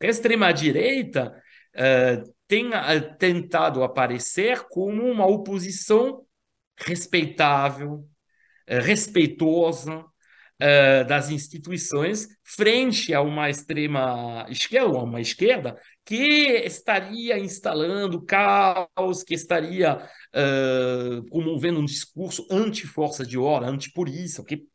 C: A extrema-direita uh, tem uh, tentado aparecer como uma oposição respeitável, uh, respeitosa, das instituições frente a uma extrema esquerda, uma esquerda que estaria instalando caos, que estaria uh, promovendo um discurso anti-força de ordem, anti-polícia, que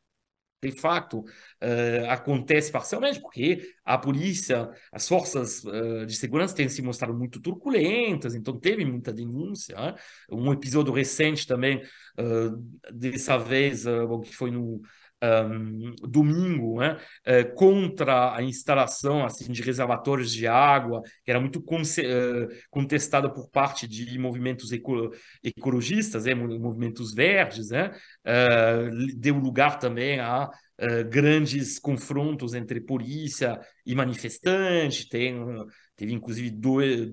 C: de fato uh, acontece parcialmente, porque a polícia, as forças uh, de segurança têm se mostrado muito turbulentas, então teve muita denúncia. Né? Um episódio recente também, dessa vez, que foi no um, domingo né, uh, contra a instalação assim, de reservatórios de água, que era muito uh, contestada por parte de movimentos eco ecologistas, né, movimentos verdes, né, uh, deu lugar também a grandes confrontos entre polícia e manifestante. Tem, teve inclusive dois,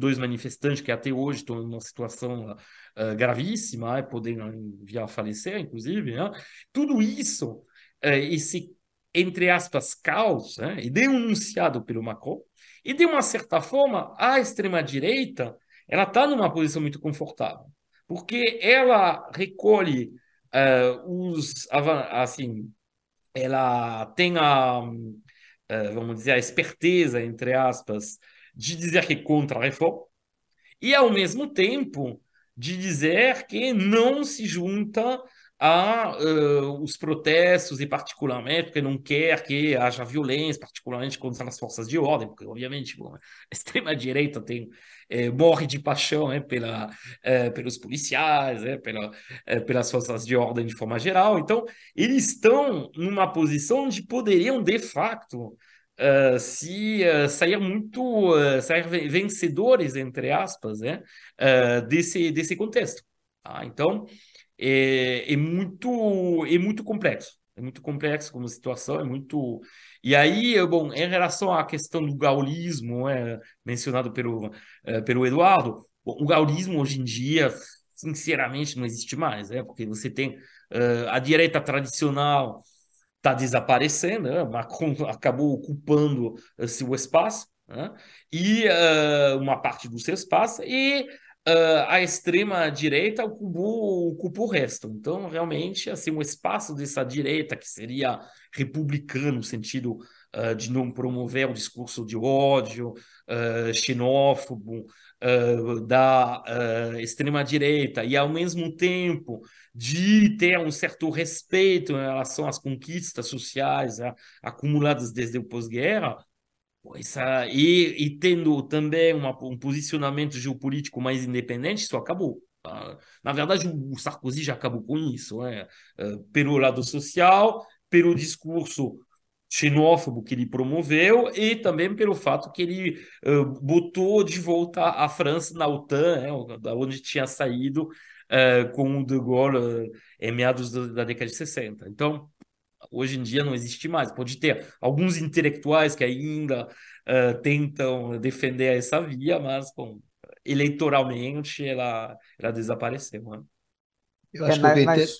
C: dois manifestantes que até hoje estão em uma situação uh, gravíssima, podem vir a falecer, inclusive. Né? Tudo isso, uh, esse, entre aspas, caos, né? e denunciado pelo Macron, e de uma certa forma, a extrema-direita ela está numa posição muito confortável, porque ela recolhe uh, os, assim, ela tem a, vamos dizer, a esperteza, entre aspas, de dizer que é contra a reforma, e ao mesmo tempo de dizer que não se junta a uh, os protestos e particularmente porque não quer que haja violência, particularmente contra as forças de ordem, porque obviamente bom, a extrema direita tem é, morre de paixão é, pela, é, pelos policiais, é, pela, pelas forças de ordem de forma geral. Então eles estão numa posição onde poderiam de facto uh, se uh, sair muito, uh, sair vencedores, entre aspas, né, desse, desse contexto. Tá? Então, é, é, muito, é muito complexo. É muito complexo como situação, é muito... E aí, bom, em relação à questão do gaullismo, é, mencionado pelo, pelo Eduardo, o gaullismo hoje em dia, sinceramente, não existe mais, é, porque você tem a direita tradicional está desaparecendo, né? Macron acabou ocupando esse, o espaço, né? e uh, uma parte do seu espaço, e uh, a extrema-direita ocupou, ocupou o resto. Então, realmente, assim, o espaço dessa direita, que seria republicano, no sentido uh, de não promover o discurso de ódio, xenófobo, da extrema-direita, e, ao mesmo tempo, de ter um certo respeito em relação às conquistas sociais né, acumuladas desde o pós-guerra, e, e, tendo também uma, um posicionamento geopolítico mais independente, isso acabou. Tá? Na verdade, o Sarkozy já acabou com isso, né? Uh, pelo lado social, pelo discurso xenófobo que ele promoveu e também pelo fato que ele uh, botou de volta a França na OTAN, né? da onde tinha saído com o De Gaulle em meados da década de 60. Então, hoje em dia não existe mais. Pode ter alguns intelectuais que ainda uh, tentam defender essa via, mas bom, eleitoralmente ela, ela desapareceu. Né?
A: Eu acho é, que na, nas,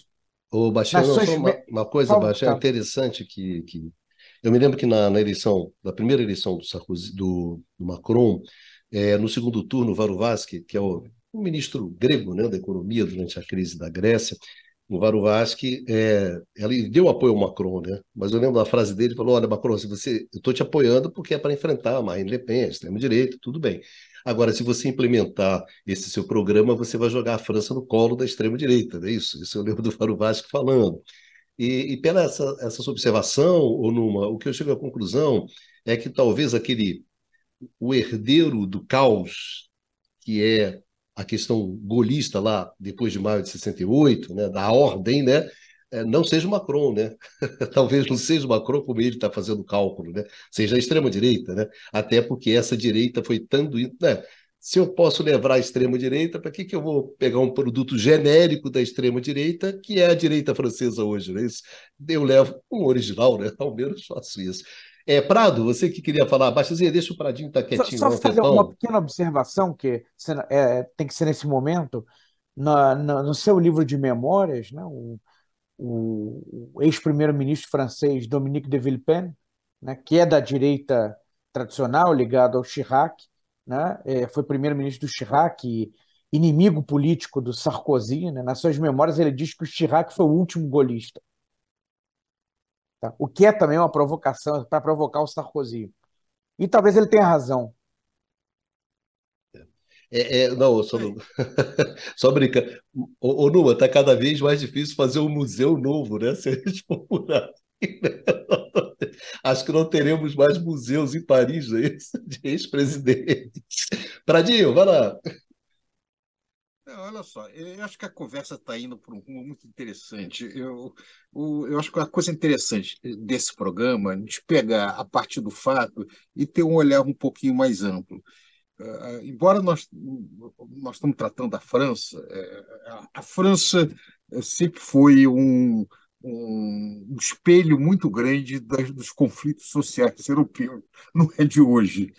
A: o Bastião, suas... uma, uma, coisa, Bastião, tá. interessante que, que eu me lembro que na, na eleição, na primeira eleição do, Sarkozy, do, do Macron, é, no segundo turno, Varoufakis, que é o, o, ministro grego né, da economia durante a crise da Grécia, o Varoufakis, é, ele deu apoio ao Macron, né? Mas eu lembro da frase dele, falou, olha, Macron, se você, eu estou te apoiando porque é para enfrentar a Marine Le Pen, a extrema-direita, tudo bem. Agora, se você implementar esse seu programa, você vai jogar a França no colo da extrema-direita, é isso? Isso eu lembro do Varoufakis falando. E, e pela essa, essa observação, ou numa, o que eu chego à conclusão é que talvez aquele o herdeiro do caos, que é a questão golista lá depois de maio de 68, né, da ordem, né, é, não seja o Macron, né? Talvez não seja o Macron como ele está fazendo o cálculo, né? Seja a extrema direita, né? Até porque essa direita foi tanto, né? Se eu posso levar a extrema-direita, para que, que eu vou pegar um produto genérico da extrema-direita, que é a direita francesa hoje? Né? Isso, eu levo um original, né? ao menos faço isso. É, Prado, você que queria falar, Baixazinha, deixa o Pradinho estar tá quietinho.
D: Só, só fazer uma pequena observação que é, tem que ser nesse momento. Na, na, no seu livro de memórias, né, o, o, o ex-primeiro-ministro francês Dominique de Villepin, né, que é da direita tradicional, ligado ao Chirac, né? É, foi primeiro-ministro do Chirac, inimigo político do Sarkozy. Né? Nas suas memórias, ele diz que o Chirac foi o último golista. Tá? O que é também uma provocação para provocar o Sarkozy. E talvez ele tenha razão.
A: É, é, não, só, só brincando. Ô, ô Numa, está cada vez mais difícil fazer um museu novo, né? Se a gente for por aí, né? Acho que não teremos mais museus em Paris né? de ex-presidentes. Pradinho, vai lá.
B: Não, olha só, eu acho que a conversa está indo por um rumo muito interessante. Eu, eu, eu acho que a coisa interessante desse programa é a gente pegar a partir do fato e ter um olhar um pouquinho mais amplo. Uh, embora nós, nós estamos tratando da França, uh, a França sempre foi um, um, espelho muito grande das, dos conflitos sociais europeus, não é de hoje.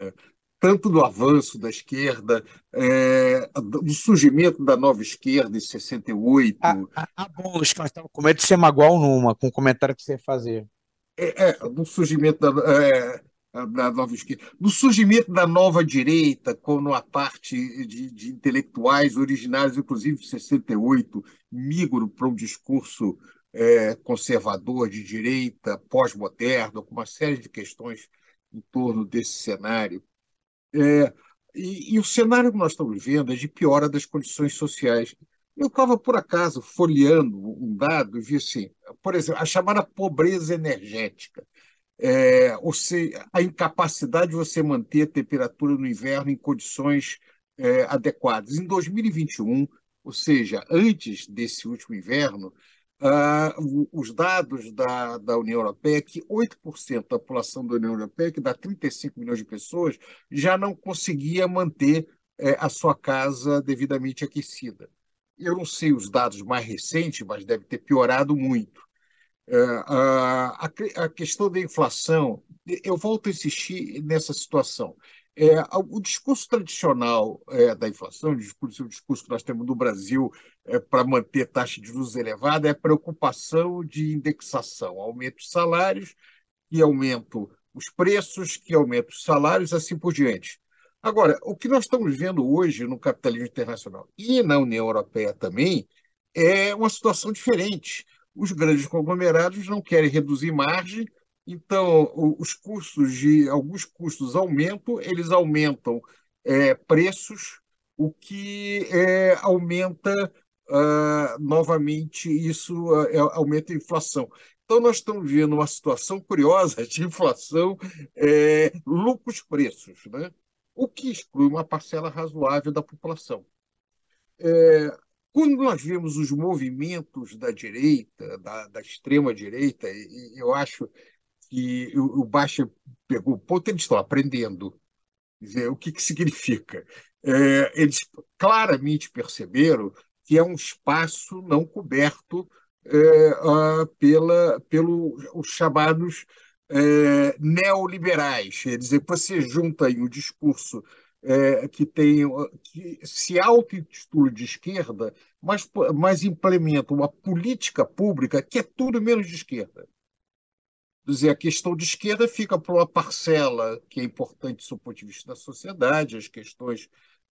B: É, tanto do avanço da esquerda, é, do surgimento da nova esquerda em 68. A,
D: a, a bolos, que nós estávamos com medo de ser magoal numa, com o comentário que você ia fazer.
B: É, é, do surgimento da, é, da nova esquerda, do surgimento da nova direita, quando a parte de, de intelectuais originários, inclusive de 68, migram para um discurso é, conservador, de direita, pós-moderno, com uma série de questões em torno desse cenário. É, e, e, o cenário que nós estamos vendo é de piora das condições sociais. Eu estava, por acaso, folheando um dado e vi assim, por exemplo, a chamada pobreza energética. É, ou seja, a incapacidade de você manter a temperatura no inverno em condições é, adequadas. Em 2021, ou seja, antes desse último inverno, Uh, os dados da, da União Europeia que 8% da população da União Europeia, que dá 35 milhões de pessoas, já não conseguia manter é, a sua casa devidamente aquecida. Eu não sei os dados mais recentes, mas deve ter piorado muito. É, a, a questão da inflação, eu volto a insistir nessa situação. É, o discurso tradicional é, da inflação, o discurso, o discurso que nós temos no Brasil é, para manter taxa de juros elevada, é a preocupação de indexação, aumento de salários, que aumentam os preços, que aumentam os salários, assim por diante. Agora, o que nós estamos vendo hoje no capitalismo internacional e na União Europeia também é uma situação diferente. Os grandes conglomerados não querem reduzir margem, então, os custos de alguns custos aumentam, eles aumentam é, preços, o que é, aumenta uh, novamente isso uh, aumenta a inflação. Então, nós estamos vendo uma situação curiosa de inflação, é, lucros preços, né? o que exclui uma parcela razoável da população. É, quando nós vemos os movimentos da direita, da, da extrema-direita, eu acho que o, o Baixa pegou o ponto, eles estão aprendendo. Dizer, o que, que significa? É, eles claramente perceberam que é um espaço não coberto é, uh, pela, pelo os chamados é, neoliberais. Quer dizer, você junta aí discurso é, que tem que se auto-intitula de esquerda, mas, mas implementa uma política pública que é tudo menos de esquerda. Dizer, a questão de esquerda fica para uma parcela que é importante do ponto de vista da sociedade, as questões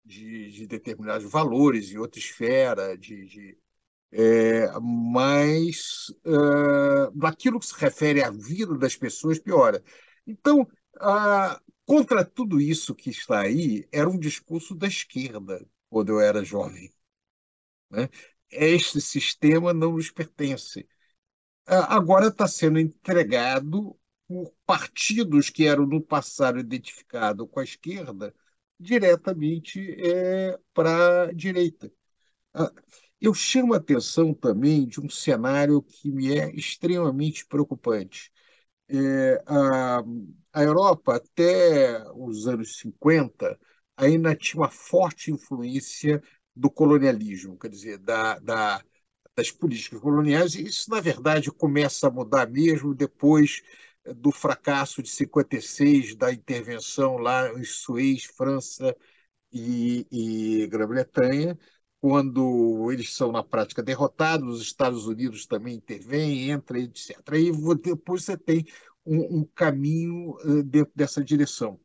B: de, de determinados valores em outra esfera, de, de é, mas uh, que se refere à vida das pessoas, piora. Então, contra tudo isso que está aí, era um discurso da esquerda, quando eu era jovem. Né? Este sistema não nos pertence. Uh, agora está sendo entregado por partidos que eram no passado identificados com a esquerda diretamente é, para a direita. Uh, eu chamo a atenção também de um cenário que me é extremamente preocupante. É, a, a Europa, até os anos 50, ainda tinha uma forte influência do colonialismo, quer dizer, da, da, das políticas coloniais, e isso, na verdade, começa a mudar mesmo depois do fracasso de 56, da intervenção lá em Suez, França e, e Grã-Bretanha, quando eles são, na prática, derrotados, os Estados Unidos também intervêm, entra, etc. Aí depois você tem um, um caminho dentro dessa direção.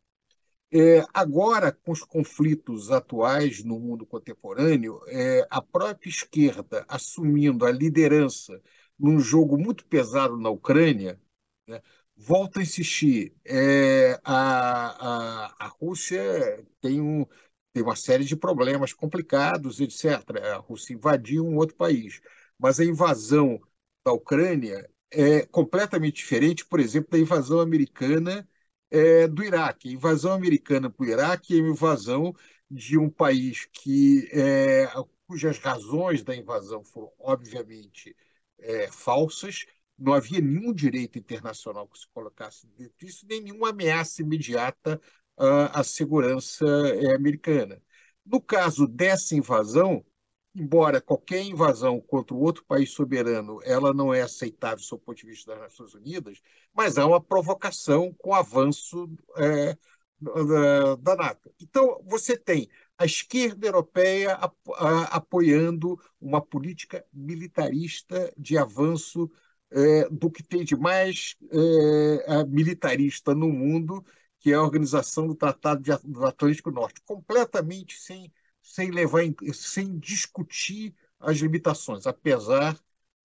B: É, agora, com os conflitos atuais no mundo contemporâneo, é, a própria esquerda assumindo a liderança num jogo muito pesado na Ucrânia, né, volta a insistir. É, a, a, a Rússia tem um, tem uma série de problemas complicados, etc. A Rússia invadiu um outro país, mas a invasão da Ucrânia é completamente diferente, por exemplo, da invasão americana é, do Iraque. Invasão americana para o Iraque é invasão de um país que é, cujas razões da invasão foram obviamente é, falsas. Não havia nenhum direito internacional que se colocasse dentro disso, nem nenhuma ameaça imediata a, segurança é, americana. No caso dessa invasão, embora qualquer invasão contra outro país soberano ela não é aceitável do ponto de vista das Nações Unidas, mas há uma provocação com o avanço é, da, da, NATO. Então, você tem a esquerda europeia apoiando uma política militarista de avanço é, do que tem de mais é, militarista no mundo que é a organização do Tratado do Atlântico Norte, completamente sem, sem levar, em, sem discutir as limitações, apesar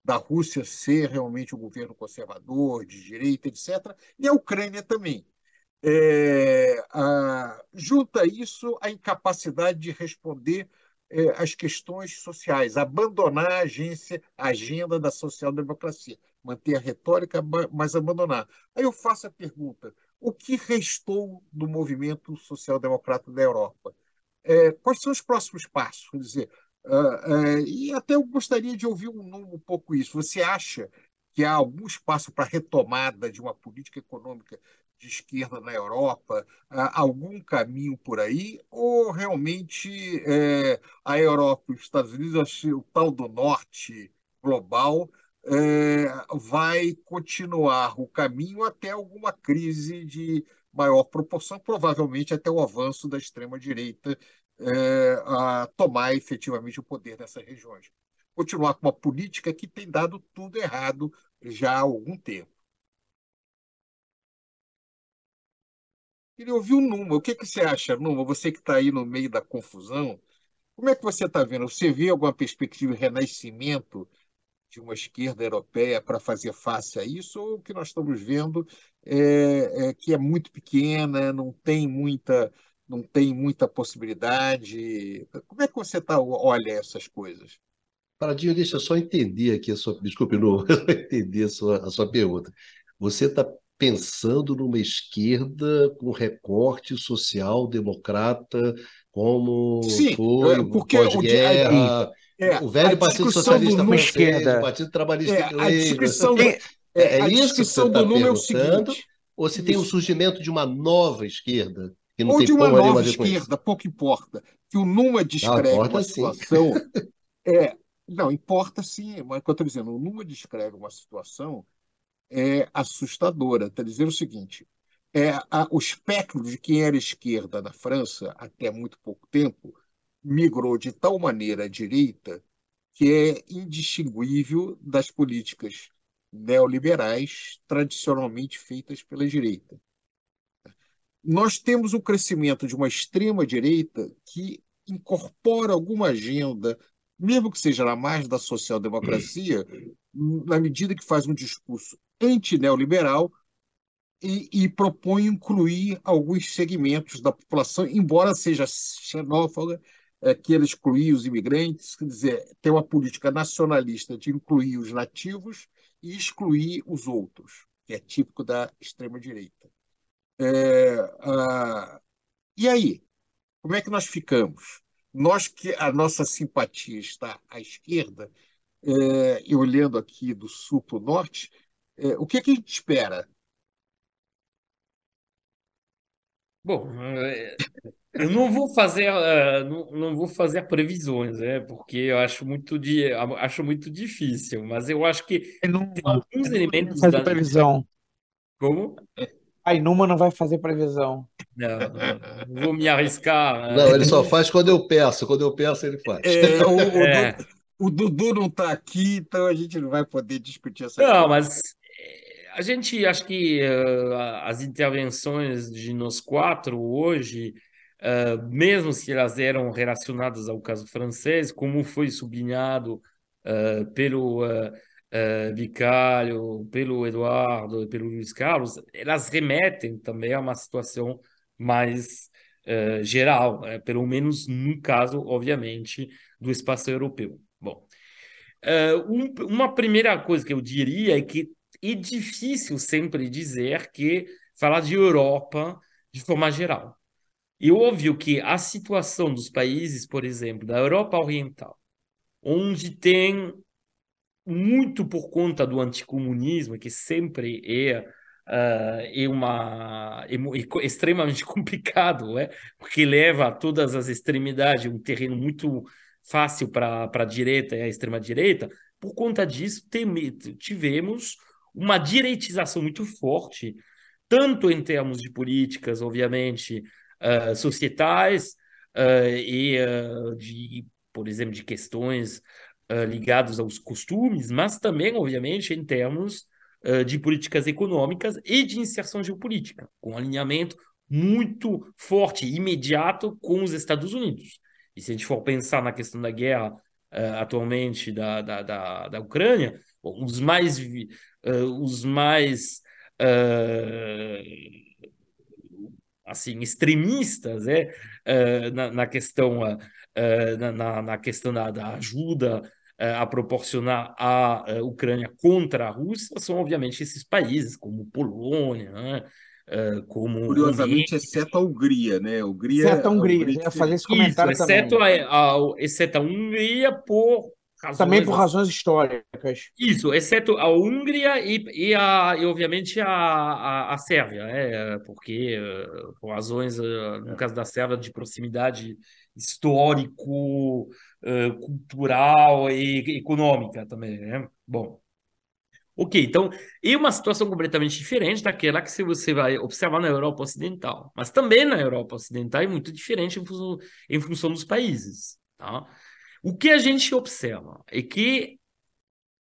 B: da Rússia ser realmente um governo conservador, de direita, etc., e a Ucrânia também. É, a, junta isso a incapacidade de responder é, às questões sociais, abandonar a agência, a agenda da social-democracia, manter a retórica, mas abandonar. Aí eu faço a pergunta: o que restou do movimento social-democrata da Europa. É, quais são os próximos passos? Quer dizer, uh, uh, e até eu gostaria de ouvir um, um pouco isso. Você acha que há algum espaço para retomada de uma política econômica de esquerda na Europa, algum caminho por aí, ou realmente é, a Europa e os Estados Unidos, o tal do norte global, é, vai continuar o caminho até alguma crise de maior proporção, provavelmente até o avanço da extrema-direita é, a tomar efetivamente o poder nessas regiões. Continuar com uma política que tem dado tudo errado já há algum tempo. Queria ouvir o Numa. O que, que você acha, Numa? Você que está aí no meio da confusão, como é que você está vendo? Você vê alguma perspectiva de renascimento de uma esquerda europeia para fazer face a isso, ou o que nós estamos vendo é, é, que é muito pequena, não tem muita, não tem muita possibilidade. Como é que você tá, olha essas coisas?
A: Paradinho, deixa eu só entender aqui a sua. Desculpe, não, entender a sua, a sua pergunta. Você está pensando numa esquerda com recorte social democrata, como
B: Sim,
A: foi pós-guerra, é, o velho Partido Socialista
D: do esquerda.
A: o Partido Trabalhista é,
B: a discussão, é,
A: é, é isso que você está perguntando? Ou se tem o surgimento de uma nova esquerda?
B: Que não ou tem de uma nova esquerda, pouco importa. Que o Numa descreve uma situação. é, não, importa sim, mas o que eu estou dizendo, o Numa descreve uma situação é assustadora. Está dizendo o seguinte: é, a, o espectro de quem era esquerda na França até muito pouco tempo migrou de tal maneira à direita que é indistinguível das políticas neoliberais tradicionalmente feitas pela direita. Nós temos o crescimento de uma extrema-direita que incorpora alguma agenda, mesmo que seja na margem da social-democracia, na medida que faz um discurso anti-neoliberal e, e, propõe incluir alguns segmentos da população, embora seja xenófoba, é, queira excluir os imigrantes, quer dizer, tem uma política nacionalista de incluir os nativos e excluir os outros, que é típico da extrema-direita. É. E aí? Como é que nós ficamos? Nós que a nossa simpatia está à esquerda, é, e olhando aqui do sul para o norte, é, o que, é que a gente espera?
C: Bom, é, eu não vou fazer, uh, não, não vou fazer previsões, né? Porque eu acho muito, di, acho muito difícil, mas eu acho que
D: não,
C: tem alguns elementos
D: fazer da... previsão.
C: Como?
D: A Inuma não vai fazer previsão.
C: Não, não, vou me arriscar.
A: Né? Não, ele só faz quando eu peço. Quando eu peço, ele faz.
B: É, o, o, é. Dudu, o, Dudu, não está aqui, então a gente não vai poder discutir essa
C: Não, coisa. mas eh, a gente acho que uh, as intervenções de nós quatro hoje Uh, mesmo se elas eram relacionadas ao caso francês, como foi sublinhado uh, pelo uh, pelo Eduardo e pelo Luiz Carlos, elas remetem também a uma situação mais geral, né? pelo menos no caso, obviamente, do espaço europeu. Bom, um, uma primeira coisa que eu diria é que é difícil sempre dizer que falar de Europa de forma geral. E óbvio que a situação dos países, por exemplo, da Europa Oriental, onde tem muito por conta do anticomunismo, que sempre é, uh, é, uma, é, é extremamente complicado, é? porque leva a todas as extremidades, um terreno muito fácil para a direita e a extrema-direita, por conta disso tem, tivemos uma direitização muito forte, tanto em termos de políticas, obviamente, uh, societais uh, e uh, de, por exemplo, de questões ligadas aos costumes, mas também, obviamente, em termos de políticas econômicas e de inserção geopolítica, com alinhamento muito forte imediato com os Estados Unidos. E se a gente for pensar na questão da guerra atualmente da, da, da, da Ucrânia, os mais, os mais assim extremistas é, uh, na, na, questão uh, na, na, questão da, da ajuda uh, a proporcionar à Ucrânia contra a Rússia são obviamente esses países como Polônia né? como
B: curiosamente exceto a Hungria né
D: Hungria exceto a Hungria, a Hungria ia fazer esse comentário
C: Isso, exceto
D: também.
C: A, a, exceto a Hungria por
D: Razões, Também por razões históricas.
C: Isso, exceto a Hungria e, e, a, e obviamente a, a, a Sérvia, é, porque eh, por razões, eh, no caso da Sérvia, de proximidade histórico, eh, cultural e econômica também. Né? Bom, ok, então, é uma situação completamente diferente daquela que você vai observar na Europa Ocidental, mas também na Europa Ocidental é muito diferente em função, em função dos países. Tá? O que a gente observa é que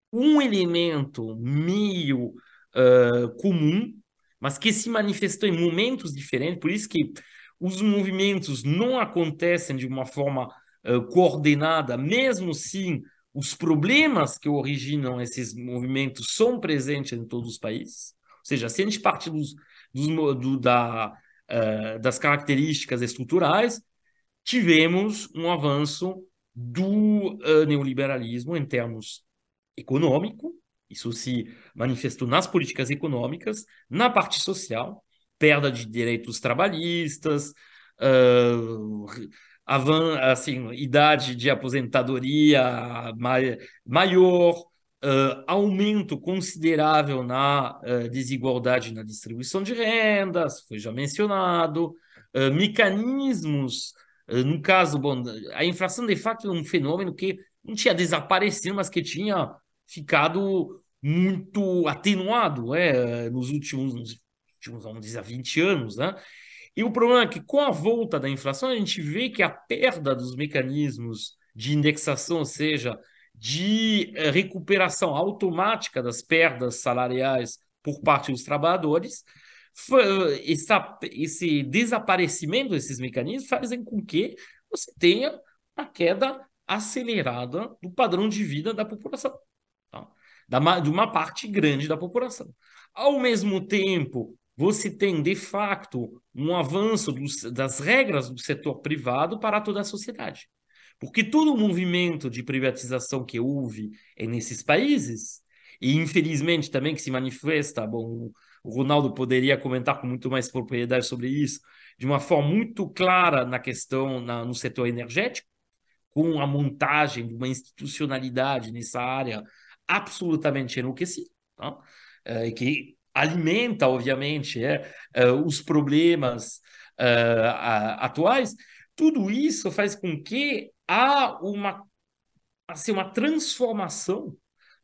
C: um elemento meio uh, comum, mas que se manifestou em momentos diferentes, por isso que os movimentos não acontecem de uma forma uh, coordenada, mesmo se os problemas que originam esses movimentos são presentes em todos os países. Ou seja, se a gente parte dos, dos do, da, uh, das características estruturais, tivemos um avanço do uh, neoliberalismo em termos econômico, isso se manifestou nas políticas econômicas, na parte social, perda de direitos trabalhistas, uh, avan assim, idade de aposentadoria mai maior, uh, aumento considerável na uh, desigualdade na distribuição de rendas, foi já mencionado, mecanismos no caso, bom, a inflação de fato é um fenômeno que não tinha desaparecido, mas que tinha ficado muito atenuado é, nos últimos, últimos, vamos dizer, 20 anos. Né? E o problema é que, com a volta da inflação, a gente vê que a perda dos mecanismos de indexação, ou seja, de eh, recuperação automática das perdas salariais por parte dos trabalhadores, essa, esse desaparecimento desses mecanismos fazem com que você tenha uma queda acelerada do padrão de vida da população, tá? da, de uma parte grande da população. Ao mesmo tempo, você tem, de facto, um avanço dos, das regras do setor privado para toda a sociedade. Porque todo o movimento de privatização que houve é nesses países, e infelizmente também que se manifesta, bom, o Ronaldo poderia comentar com muito mais propriedade sobre isso, de uma forma muito clara na questão na, no setor energético, com a montagem de uma institucionalidade nessa área absolutamente enlouquecida, tá? é, que alimenta, obviamente, é, é, os problemas é, atuais. Tudo isso faz com que há uma, assim, uma transformação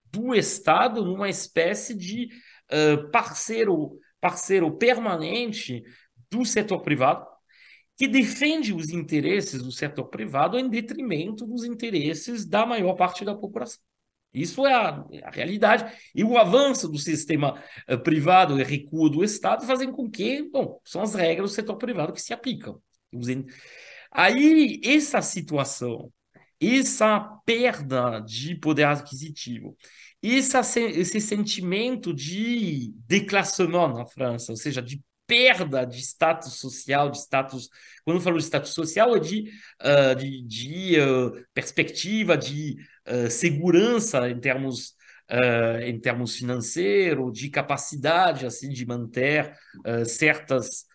C: do Estado numa espécie de parceiro, parceiro permanente do setor privado, que defende os interesses do setor privado em detrimento dos interesses da maior parte da população. Isso é a, a realidade. E o avanço do sistema privado e recuo do Estado fazem com que, bom, são as regras do setor privado que se aplicam. Aí, essa situação, essa perda de poder aquisitivo, esse, esse sentimento de déclassement na França, ou seja, de perda de status social, de status. Quando eu falo de status social, é de, uh, de, de uh, perspectiva, de uh, segurança em termos. em termos financeiros, de capacidade assim de manter certas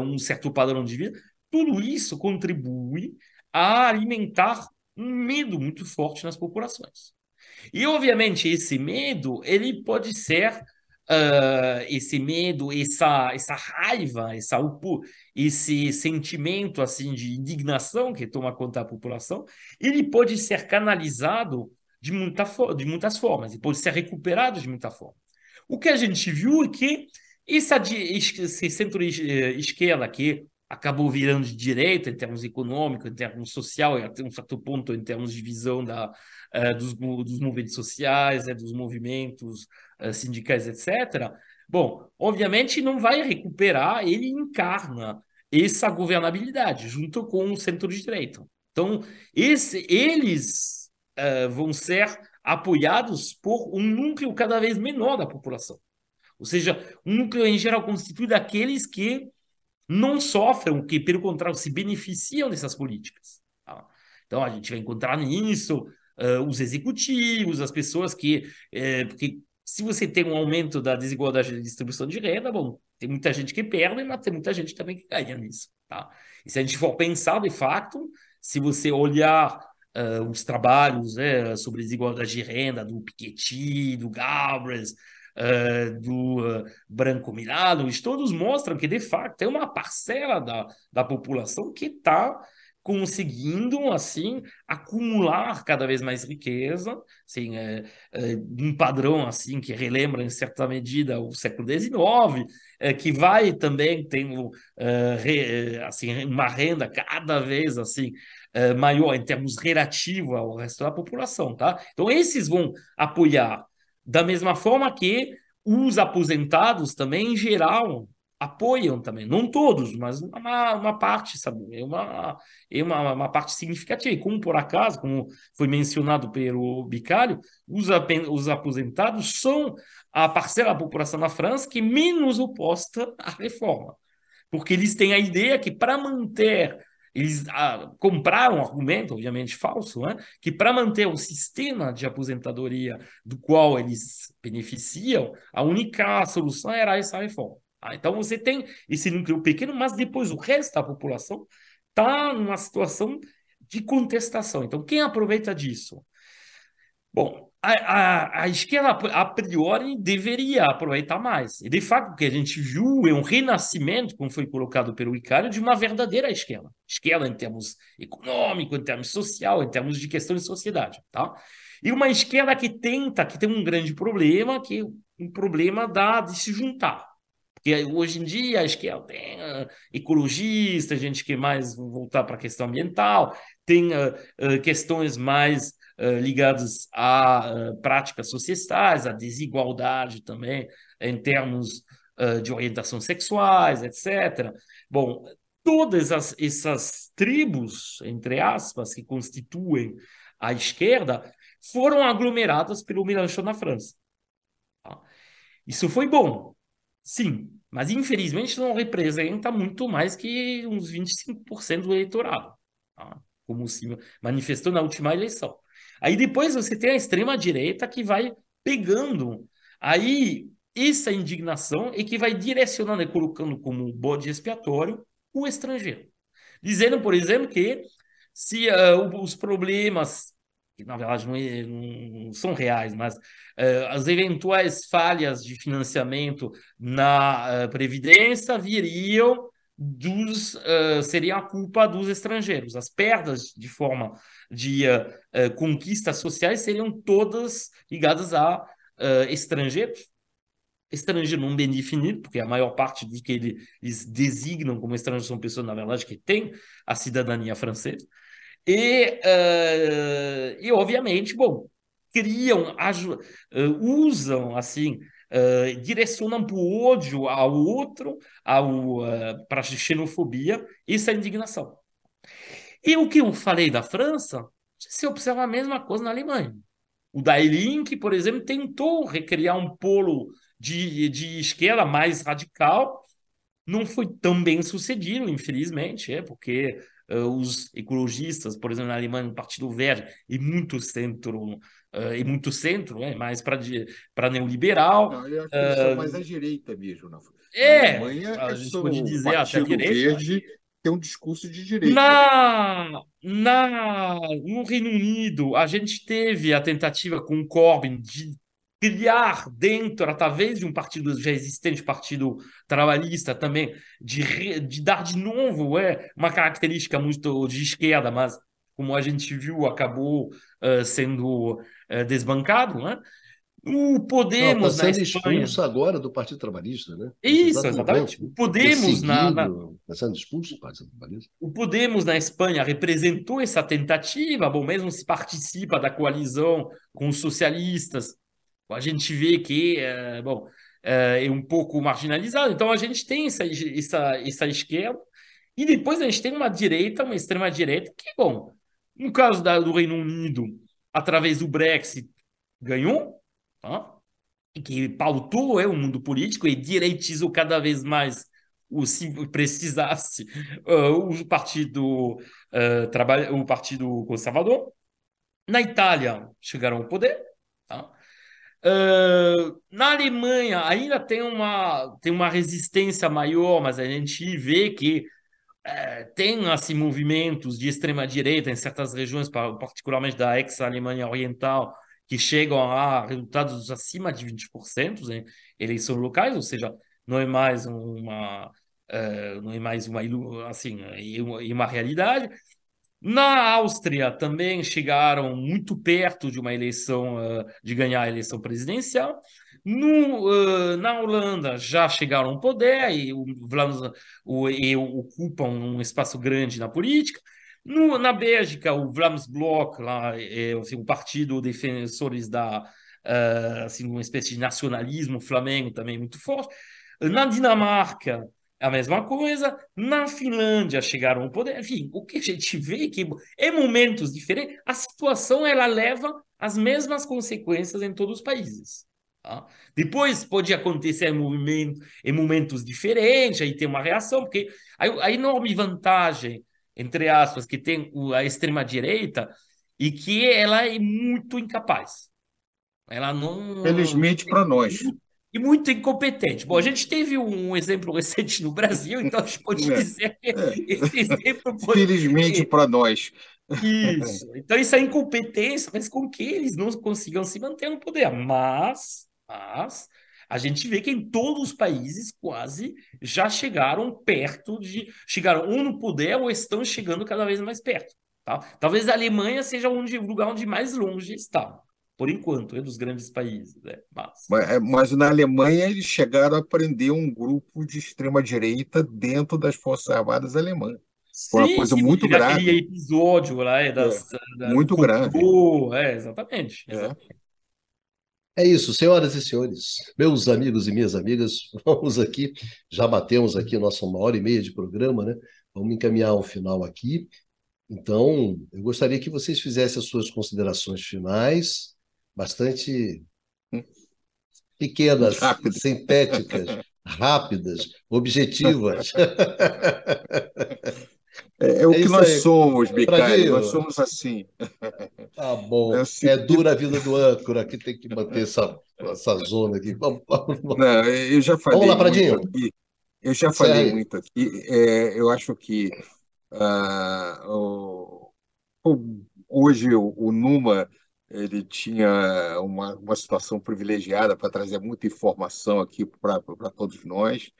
C: um certo padrão de vida, tudo isso contribui a alimentar um medo muito forte nas populações. E, obviamente, esse medo, ele pode ser uh, esse medo, essa, essa raiva, essa, esse sentimento assim de indignação que toma conta da população, ele pode ser canalizado de, muita, de muitas formas, e pode ser recuperado de muita forma. O que a gente viu é que esse centro-esquerda que acabou virando de direita em termos econômicos, em termos social, e até um certo ponto em termos de visão da, uh, dos, dos movimentos sociais, né, dos movimentos uh, sindicais, etc. Bom, obviamente não vai recuperar, ele encarna essa governabilidade junto com o centro-direita. Então, esse, eles uh, vão ser apoiados por um núcleo cada vez menor da população. Ou seja, um núcleo em geral constituído daqueles que não sofrem, que pelo contrário se beneficiam dessas políticas. Tá? Então a gente vai encontrar nisso uh, os executivos, as pessoas que, é, porque se você tem um aumento da desigualdade de distribuição de renda, bom, tem muita gente que perde, mas tem muita gente também que ganha nisso. Tá? E se a gente for pensar de fato, se você olhar uh, os trabalhos né, sobre desigualdade de renda do Piketty, do Galbraith, uh, do uh, branco mirado, eles todos mostram que, de fato, tem uma parcela da, da população que está conseguindo assim acumular cada vez mais riqueza, assim, é, é, um padrão assim que relembra em certa medida o século XIX, é, que vai também tendo é, re, assim uma renda cada vez assim maior em termos relativo ao resto da população, tá? Então esses vão apoiar da mesma forma que os aposentados também, em geral, apoiam também. Não todos, mas uma, uma parte, sabe? É uma, é uma, uma parte significativa. E como por acaso, como foi mencionado pelo Bicalho, os, os aposentados são a parcela da população na França que menos oposta à reforma. Porque eles têm a ideia que para manter eles ah, compraram um argumento, obviamente falso, né? que para manter o sistema de aposentadoria do qual eles beneficiam, a única solução era essa reforma. Ah, então você tem esse núcleo pequeno, mas depois o resto da população está numa situação de contestação. Então, quem aproveita disso? Bom, a, a, a, esquerda, a priori, deveria aproveitar mais. E, de fato, o que a gente viu é um renascimento, como foi colocado pelo Icário, de uma verdadeira esquerda. Esquerda em termos econômicos, em termos social, em termos de questão de sociedade. Tá? E uma esquerda que tenta, que tem um grande problema, que é um problema da, de se juntar. Porque hoje em dia a esquerda tem uh, ecologistas, gente que mais voltar para a questão ambiental, tem uh, uh, questões mais ligadas a práticas sociais, a desigualdade também em termos de orientação sexuais, etc. Bom, todas as, essas tribos, entre aspas, que constituem a esquerda, foram aglomeradas pelo Mélenchon na França. Tá? Isso foi bom, sim, mas infelizmente não representa muito mais que uns 25% do eleitorado, tá? como se manifestou na última eleição. Aí depois você tem a extrema-direita que vai pegando aí essa indignação e que vai direcionando e colocando como bode expiatório o estrangeiro. Dizendo, por exemplo, que se uh, os problemas que na verdade não, é, não são reais, mas uh, as eventuais falhas de financiamento na uh, Previdência viriam dos seria a culpa dos estrangeiros. As perdas de forma de conquistas sociais seriam todas ligadas a estrangeiros. Estrangeiro não bem definido, porque a maior parte dos que eles designam como estrangeiros são pessoas, na verdade, que têm a cidadania francesa. E, uh, e obviamente, bom, criam, uh, usam, assim, uh, direcionam para o ódio ao outro, ao, para a xenofobia, isso é indignação. E o que eu falei da França, se observa a mesma coisa na Alemanha. O Dailink, por exemplo, tentou recriar um polo de, de esquerda mais radical, não foi tão bem sucedido, infelizmente, é porque uh, os ecologistas, por exemplo, na Alemanha, o Partido Verde, e muito centro, uh, e muito centro, é mais para neoliberal.
B: Não, eu acho que são mais à direita mesmo. Na,
C: é, na Alemanha, a gente pode dizer até a direita.
B: Verde tem um discurso de direita.
C: Na, na, no Reino Unido, a gente teve a tentativa com o Corbyn de criar dentro, através de um partido já existente, Partido Trabalhista também, de, de dar de novo é, uma característica muito de esquerda, mas como a gente viu, acabou uh, sendo uh, desbancado, né? O Podemos
A: Não, tá sendo expulso agora do Partido Trabalhista, né?
C: Isso, exatamente. O Podemos na, na...
A: Tá sendo expulso do Partido Trabalhista.
C: O Podemos na Espanha representou essa tentativa, bom, mesmo se participa da coalizão com os socialistas, a gente vê que é, bom, é, é um pouco marginalizado. Então a gente tem essa, essa, essa esquerda e depois a gente tem uma direita, uma extrema direita que, bom, no caso da, do Reino Unido, através do Brexit, ganhou, tá? que pautou é, o mundo político e direitizou cada vez mais o se precisasse uh, o partido uh, trabalha o partido conservador na Itália chegaram ao poder tá? Uh, na Alemanha ainda tem uma, tem uma resistência maior, mas a gente vê que uh, tem assim, movimentos de extrema-direita em certas regiões, particularmente da ex-Alemanha Oriental, que chegam a resultados acima de 20% em eleições locais, ou seja, não é mais uma, uh, não é mais uma, assim, uma, uma realidade. Na Áustria também chegaram muito perto de uma eleição, uh, de ganhar a eleição presidencial. No, uh, na Holanda já chegaram ao poder e, o, e ocupam um espaço grande na política. No, na Bélgica, o Vlaams Blok, lá, é, assim, o partido defensores da uh, assim, uma espécie de nacionalismo flamengo também muito forte. Na Dinamarca, a mesma coisa. Na Finlândia chegaram ao poder. Enfim, o que a gente vê é que em momentos diferentes, a situação ela leva as mesmas consequências em todos os países. Tá? Depois pode acontecer em, movimento, em momentos diferentes, aí tem uma reação, porque a, a enorme vantagem, entre aspas, que tem a extrema-direita e que ela é muito incapaz. Ela não.
B: Felizmente para nós
C: e muito incompetente. Bom, a gente teve um exemplo recente no Brasil, então a gente pode é, dizer que é. esse exemplo
B: Felizmente para nós.
C: Isso. Então, isso é incompetência, mas com que eles não consigam se manter no poder. Mas, mas a gente vê que em todos os países quase já chegaram perto de. chegaram ou no poder ou estão chegando cada vez mais perto. Tá? Talvez a Alemanha seja onde, o lugar onde mais longe está. por enquanto, é dos grandes países. Né? Mas...
B: Mas, é, mas na Alemanha eles chegaram a prender um grupo de extrema-direita dentro das Forças Armadas alemãs. Foi uma coisa
C: sim,
B: muito grave.
C: aquele episódio lá, é, das, da- do
B: muito grave.
C: complô, É, exatamente.
B: É.
C: exatamente.
A: É isso, senhoras e senhores, meus amigos e minhas amigas, vamos aqui, já batemos aqui a nossa uma hora e meia de programa, né? Vamos encaminhar ao final aqui. Então, eu gostaria que vocês fizessem as suas considerações finais, bastante pequenas,
B: Rápido.
A: sintéticas, rápidas, objetivas.
B: É, é o
A: É
B: que nós
A: aí.
B: somos, Bicário.
A: Bradinho.
B: Nós somos assim.
A: Tá bom.
B: É seguinte-
A: É dura a vida do âncora, aqui tem que manter essa, essa zona aqui. Vamos, vamos, vamos.
B: Não, eu já falei
A: Vamos lá,
B: muito
A: Pradinho.
B: aqui. Eu já falei muito aqui. É, eu acho que o- o- hoje o, o Numa ele tinha uma, uma situação privilegiada para trazer muita informação aqui para todos nós.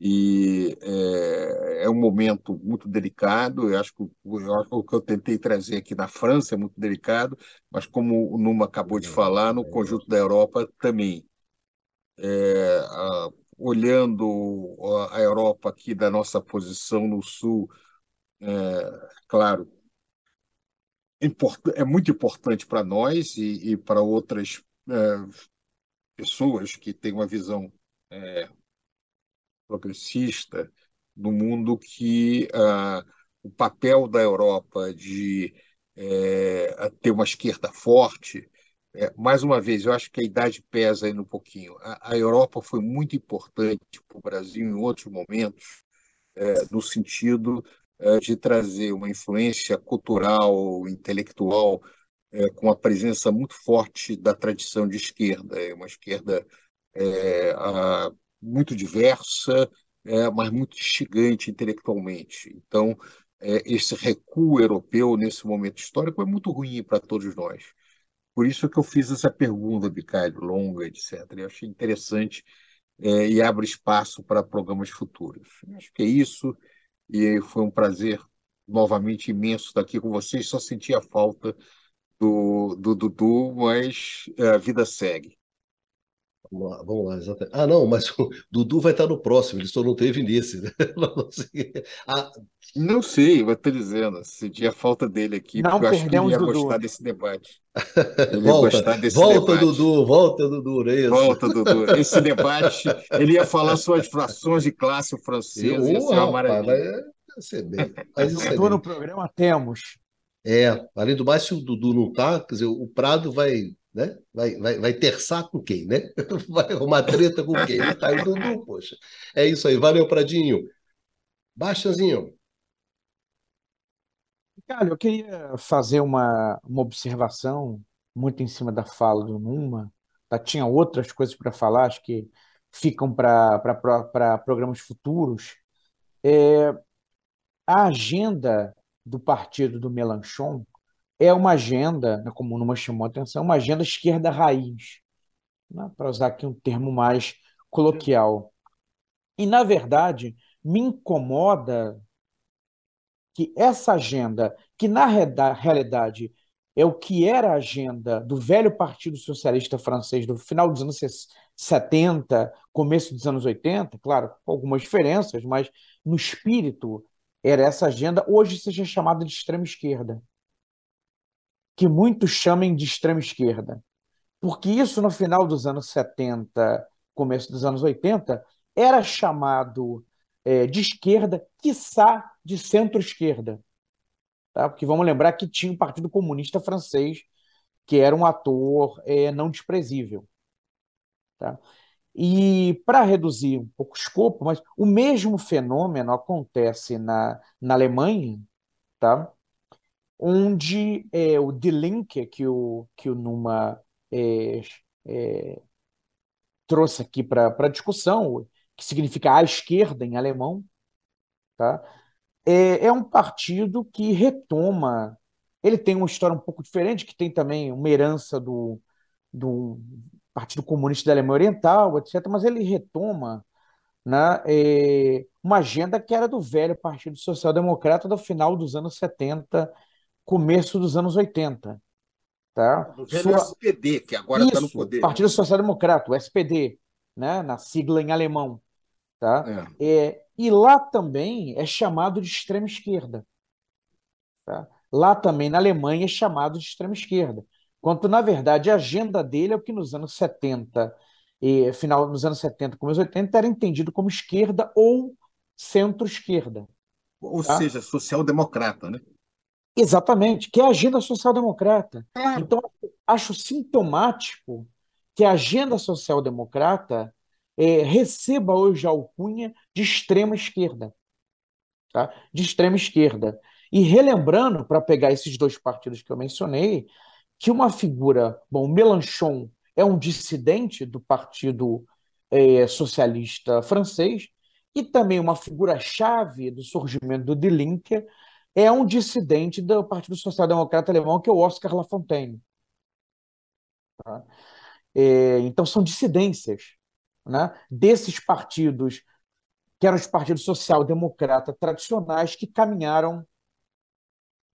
B: E é, é um momento muito delicado. Eu acho que o, que eu tentei trazer aqui na França é muito delicado, mas como o Numa acabou de falar, no conjunto da Europa também. É, ah, olhando a a Europa aqui da nossa posição no sul, é, claro, import- é muito importante para nós e, e para outras é, pessoas que têm uma visão é, progressista no mundo que ah, o papel da Europa de é, ter uma esquerda forte, é, mais uma vez, eu acho que a idade pesa aí um pouquinho. A, a Europa foi muito importante para o Brasil em outros momentos, é, no sentido é, de trazer uma influência cultural, intelectual, é, com a presença muito forte da tradição de esquerda, é uma esquerda é, a- muito diversa, é, mas muito instigante intelectualmente. Então, é, esse recuo europeu nesse momento histórico é muito ruim para todos nós. Por isso que eu fiz essa pergunta, Bicalho, longa, etc. Eu achei interessante é, e abre espaço para programas futuros. Acho que é isso, e foi um prazer novamente imenso estar aqui com vocês. Só senti a falta do, do Dudu, mas é, a vida segue.
A: Vamos lá, vamos lá, exatamente. Ah, não, mas o Dudu vai estar no próximo, ele só não teve nesse, né? Não sei. Ah,
B: Não sei, vou te dizendo, senti a falta dele aqui,
D: Não
B: porque eu acho que ele ia
D: Dudu.
B: gostar desse debate. Ele ia
A: volta,
B: gostar desse
A: volta,
B: debate.
A: Dudu, volta, Dudu, é isso.
B: Volta, Dudu. Esse debate, ele ia falar sobre as frações de classe francesa, ia
A: Ô,
B: ser uma
A: rapaz,
B: maravilha.
A: vai ser bem. Mas isso é
D: no programa temos.
A: É, além do mais, se o Dudu não tá, quer dizer, o Prado vai, né? Vai, vai, vai terçar com quem, né? Vai arrumar treta com quem? Tá o Dudu, poxa. É isso aí, valeu, Pradinho. Baixazinho.
D: Cara, eu queria fazer uma, uma observação muito em cima da fala do Numa. Tá? Tinha outras coisas para falar, acho que ficam para programas futuros. É, a agenda do partido do Mélenchon é uma agenda, né, como Numa chamou a atenção, uma agenda esquerda raiz, né, para usar aqui um termo mais coloquial. E, na verdade, me incomoda que essa agenda, que na realidade é o que era a agenda do velho Partido Socialista francês do final dos anos 70, começo dos anos 80, claro, com algumas diferenças, mas no espírito era essa agenda, hoje seja chamada de extrema esquerda, que muitos chamem de extrema esquerda. Porque isso no final dos anos 70, começo dos anos 80, era chamado eh, de esquerda, quiçá de centro-esquerda. Tá? Porque vamos lembrar que tinha o Partido Comunista Francês, que era um ator eh, não desprezível. Tá? E para reduzir um pouco o escopo, mas o mesmo fenômeno acontece na, na Alemanha, tá? Onde é, o Die Linke, que o, que o Numa é, é, trouxe aqui para a discussão, que significa a esquerda em alemão, tá? é, é um partido que retoma. Ele tem uma história um pouco diferente, que tem também uma herança do, do Partido Comunista da Alemanha Oriental, etc., mas ele retoma né, é, uma agenda que era do velho Partido Social Democrata do final dos anos 70, começo dos anos 80. Tá?
B: Do velho
D: Sua...
B: SPD, que agora está no poder.
D: Partido Social Democrata, o SPD, né? na sigla em alemão. Tá? É. É, e lá também é chamado de extrema esquerda. Tá? Lá também na Alemanha é chamado de extrema esquerda. Quanto, na verdade, a agenda dele é o que nos anos 70, e, final nos anos 70, começo 80, era entendido como esquerda ou centro-esquerda.
B: Ou tá? seja, social-democrata, né?
D: Exatamente, que é a agenda social-democrata. Claro. Então, acho sintomático que a agenda social-democrata é, receba hoje a alcunha de extrema esquerda. Tá? De extrema esquerda. E relembrando, para pegar esses dois partidos que eu mencionei, que uma figura, bom, Mélenchon é um dissidente do Partido é, Socialista Francês, e também uma figura-chave do surgimento do Die Linke é um dissidente do Partido Social Democrata Alemão, que é o Oscar Lafontaine. Tá? É, então, são dissidências né, desses partidos, que eram os partidos social-democrata tradicionais, que caminharam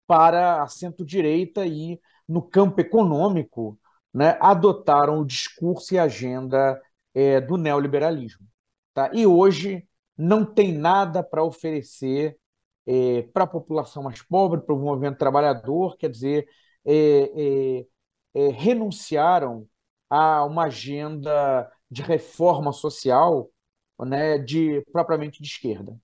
D: para a centro-direita e, no campo econômico, né, adotaram o discurso e a agenda é, do neoliberalismo. Tá? E hoje não tem nada para oferecer é, para a população mais pobre, para o movimento trabalhador, quer dizer, é, é, é renunciaram a uma agenda de reforma social né, de propriamente de esquerda.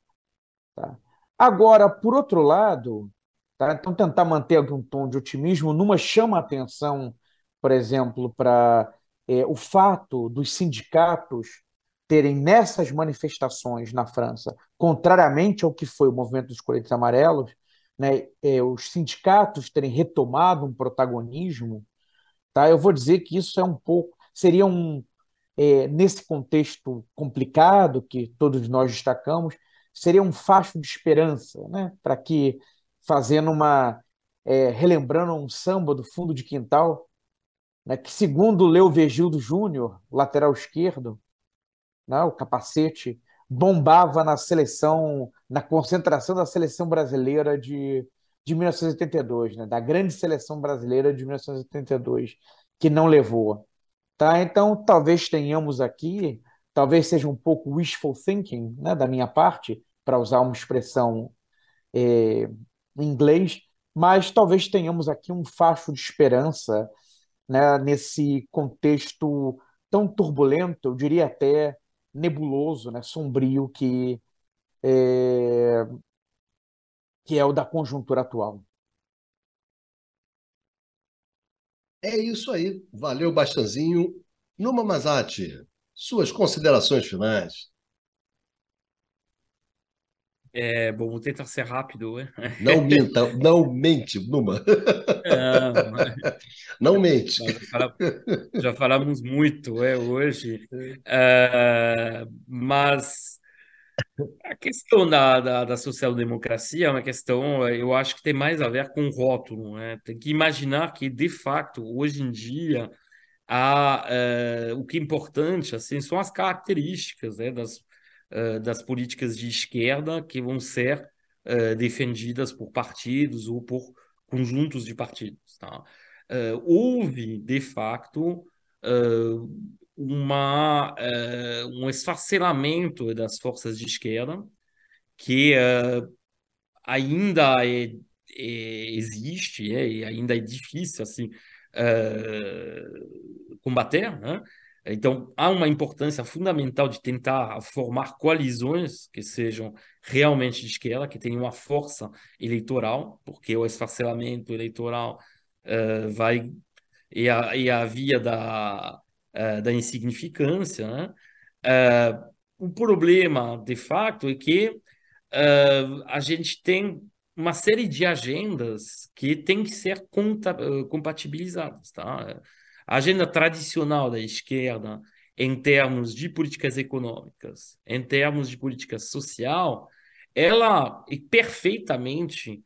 D: Tá? Agora, por outro lado, tá? então tentar manter algum tom de otimismo, numa chama a atenção, por exemplo, para é, o fato dos sindicatos terem nessas manifestações na França, contrariamente ao que foi o movimento dos coletes amarelos, né, é, os sindicatos terem retomado um protagonismo, tá? Eu vou dizer que isso é um pouco seria um é, nesse contexto complicado que todos nós destacamos, seria um facho de esperança, né? Para que fazendo uma é, relembrando um samba do fundo de quintal, né, que segundo Leo Vegildo Júnior, lateral esquerdo, né, o capacete, bombava na seleção, na concentração da seleção brasileira de, de 1982, né, da grande seleção brasileira de 1982, que não levou. Tá? Então, talvez tenhamos aqui, talvez seja um pouco wishful thinking né, da minha parte, para usar uma expressão é, em inglês, mas talvez tenhamos aqui um facho de esperança né, nesse contexto tão turbulento, eu diria até nebuloso, né, sombrio que é, que é o da conjuntura atual.
A: É isso aí. Valeu, Bastanzinho. Numa Mazati, suas considerações finais.
C: É, bom, vou tentar ser rápido.
A: Não minta, não mente, Numa. Não, não mente.
C: Já, fala, já, falamos muito é, hoje, é, mas a questão da, da, da social-democracia é uma questão, eu acho que tem mais a ver com o rótulo. Né? Tem que imaginar que, de fato, hoje em dia, há, uh, o que é importante assim, são as características né, das, das políticas de esquerda que vão ser uh, defendidas por partidos ou por conjuntos de partidos. Tá? houve, de fato, uma, um esfacelamento das forças de esquerda que ainda é, é, existe é, e ainda é difícil assim combater, né? Então, há uma importância fundamental de tentar formar coalizões que sejam realmente de esquerda, que tenham uma força eleitoral, porque o esfacelamento eleitoral uh, vai e a, e a via da, uh, da insignificância. Né? Uh, o problema, de fato, é que a gente tem uma série de agendas que tem que ser compatibilizadas. Tá? A agenda tradicional da esquerda, em termos de políticas econômicas, em termos de política social, ela é perfeitamente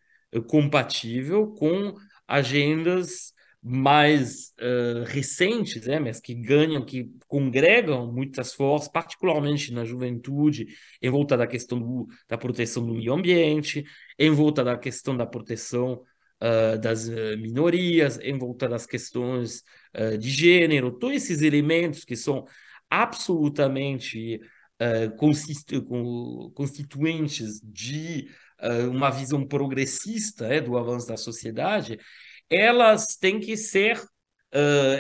C: compatível com agendas mais uh, recentes, né, mas que ganham, que congregam muitas forças, particularmente na juventude, em volta da questão do, da proteção do meio ambiente, em volta da questão da proteção uh, das minorias, em volta das questões uh, de gênero, todos esses elementos que são absolutamente constituintes de uma visão progressista do avanço da sociedade, elas têm que ser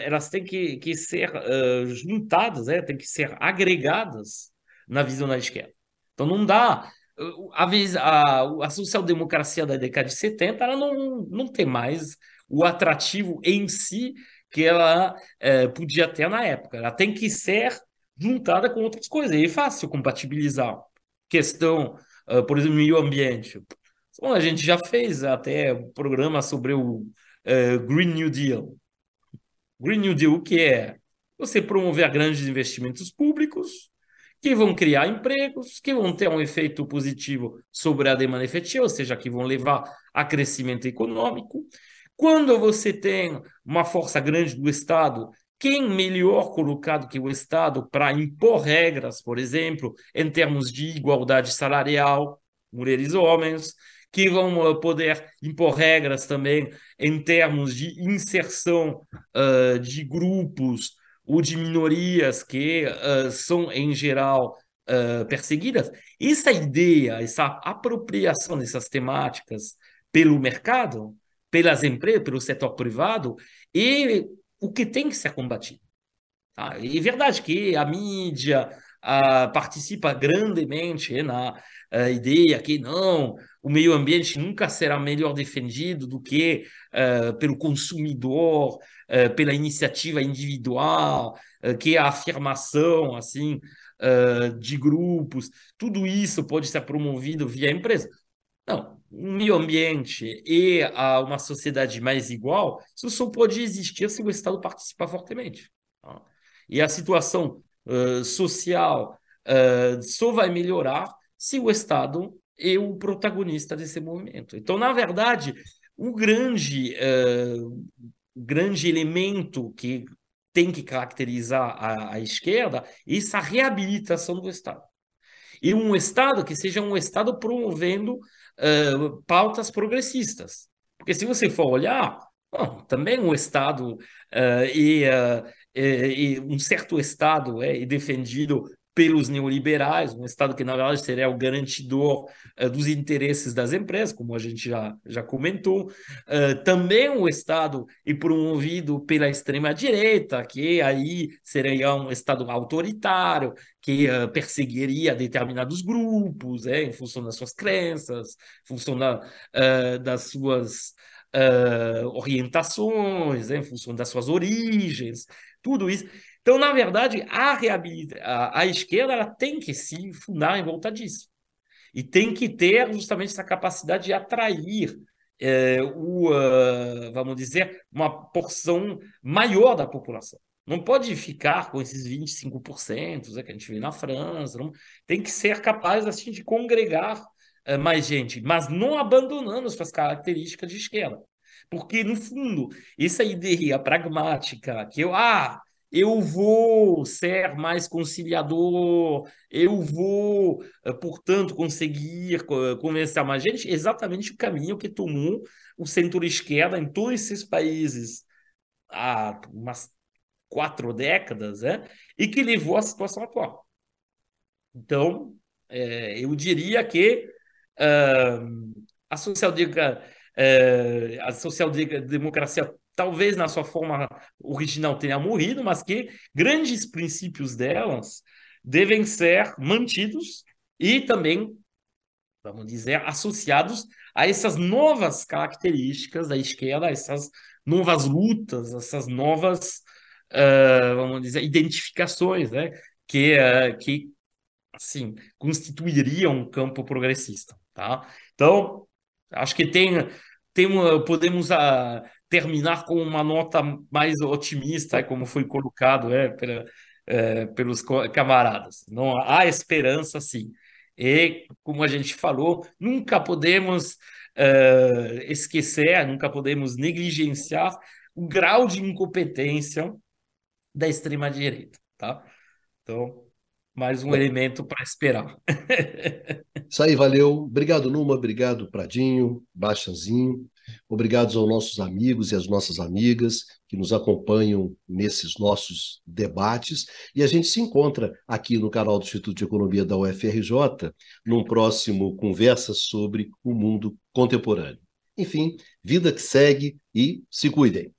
C: elas têm que, que ser juntadas, é, têm que ser agregadas na visão da esquerda. Então não dá a, a, a social-democracia da década de 70 ela não, não tem mais o atrativo em si que ela é, podia ter na época. Ela tem que ser juntada com outras coisas. E é fácil compatibilizar. Questão, uh, por exemplo, meio ambiente. Bom, a gente já fez até um programa sobre o uh, Green New Deal. Green New Deal, que é? Você promover grandes investimentos públicos que vão criar empregos, que vão ter um efeito positivo sobre a demanda efetiva, ou seja, que vão levar a crescimento econômico. Quando você tem uma força grande do Estado, quem melhor colocado que o Estado para impor regras, por exemplo, em termos de igualdade salarial, mulheres e homens, que vão poder impor regras também em termos de inserção uh, de grupos ou de minorias que uh, são, em geral, uh, perseguidas. Essa ideia, essa apropriação dessas temáticas pelo mercado, pelas empresas, pelo setor privado, é o que tem que ser combatido. Tá? É verdade que a mídia uh, participa grandemente na ideia que não, o meio ambiente nunca será melhor defendido do que uh, pelo consumidor, uh, pela iniciativa individual, que a afirmação assim de grupos. Tudo isso pode ser promovido via empresa. Não, meio ambiente e a uma sociedade mais igual, isso só pode existir se o Estado participar fortemente. Tá? E a situação social só vai melhorar se o Estado é o protagonista desse movimento. Então, na verdade, o grande, uh, grande elemento que tem que caracterizar a, a esquerda é essa reabilitação do Estado. E um Estado que seja um Estado promovendo pautas progressistas. Porque se você for olhar, bom, também um Estado uh, e, uh, e, e, um certo Estado é defendido pelos neoliberais, um Estado que, na verdade, seria o garantidor uh, dos interesses das empresas, como a gente já, já comentou. Uh, também um Estado e promovido pela extrema-direita, que aí seria um Estado autoritário, que uh, perseguiria determinados grupos, é, em função das suas crenças, em função da, das suas orientações, é, em função das suas origens, tudo isso. Então, na verdade, a, a, a esquerda ela tem que se fundar em volta disso. E tem que ter justamente essa capacidade de atrair é, o, uh, vamos dizer, uma porção maior da população. Não pode ficar com esses 25% né, que a gente vê na França. Não, tem que ser capaz assim, de congregar uh, mais gente, mas não abandonando suas características de esquerda. Porque, no fundo, essa ideia pragmática que eu, ah, eu vou ser mais conciliador, eu vou, eh, portanto, conseguir convencer mais gente, exatamente o caminho que tomou o centro-esquerda em todos esses países há umas quatro décadas, né? e que levou à situação atual. Então, é, eu diria que uh, a social-democracia uh, social talvez na sua forma original tenha morrido, mas que grandes princípios delas devem ser mantidos e também, vamos dizer, associados a essas novas características da esquerda, essas novas lutas, essas novas, uh, vamos dizer, identificações, né? Que, uh, que assim, constituiriam um campo progressista, tá? Então, acho que tem, tem podemos uh, terminar com uma nota mais otimista, como foi colocado é, pela, é, pelos camaradas. Não há esperança, sim. E, como a gente falou, nunca podemos é, esquecer, nunca podemos negligenciar o grau de incompetência da extrema-direita. Tá? Então, mais um elemento para esperar.
A: Isso aí, valeu. Obrigado, Numa. Obrigado, Pradinho, Baixanzinho. Obrigados aos nossos amigos e às nossas amigas que nos acompanham nesses nossos debates. E a gente se encontra aqui no canal do Instituto de Economia da UFRJ, num próximo Conversa sobre o Mundo Contemporâneo. Enfim, vida que segue e se cuidem.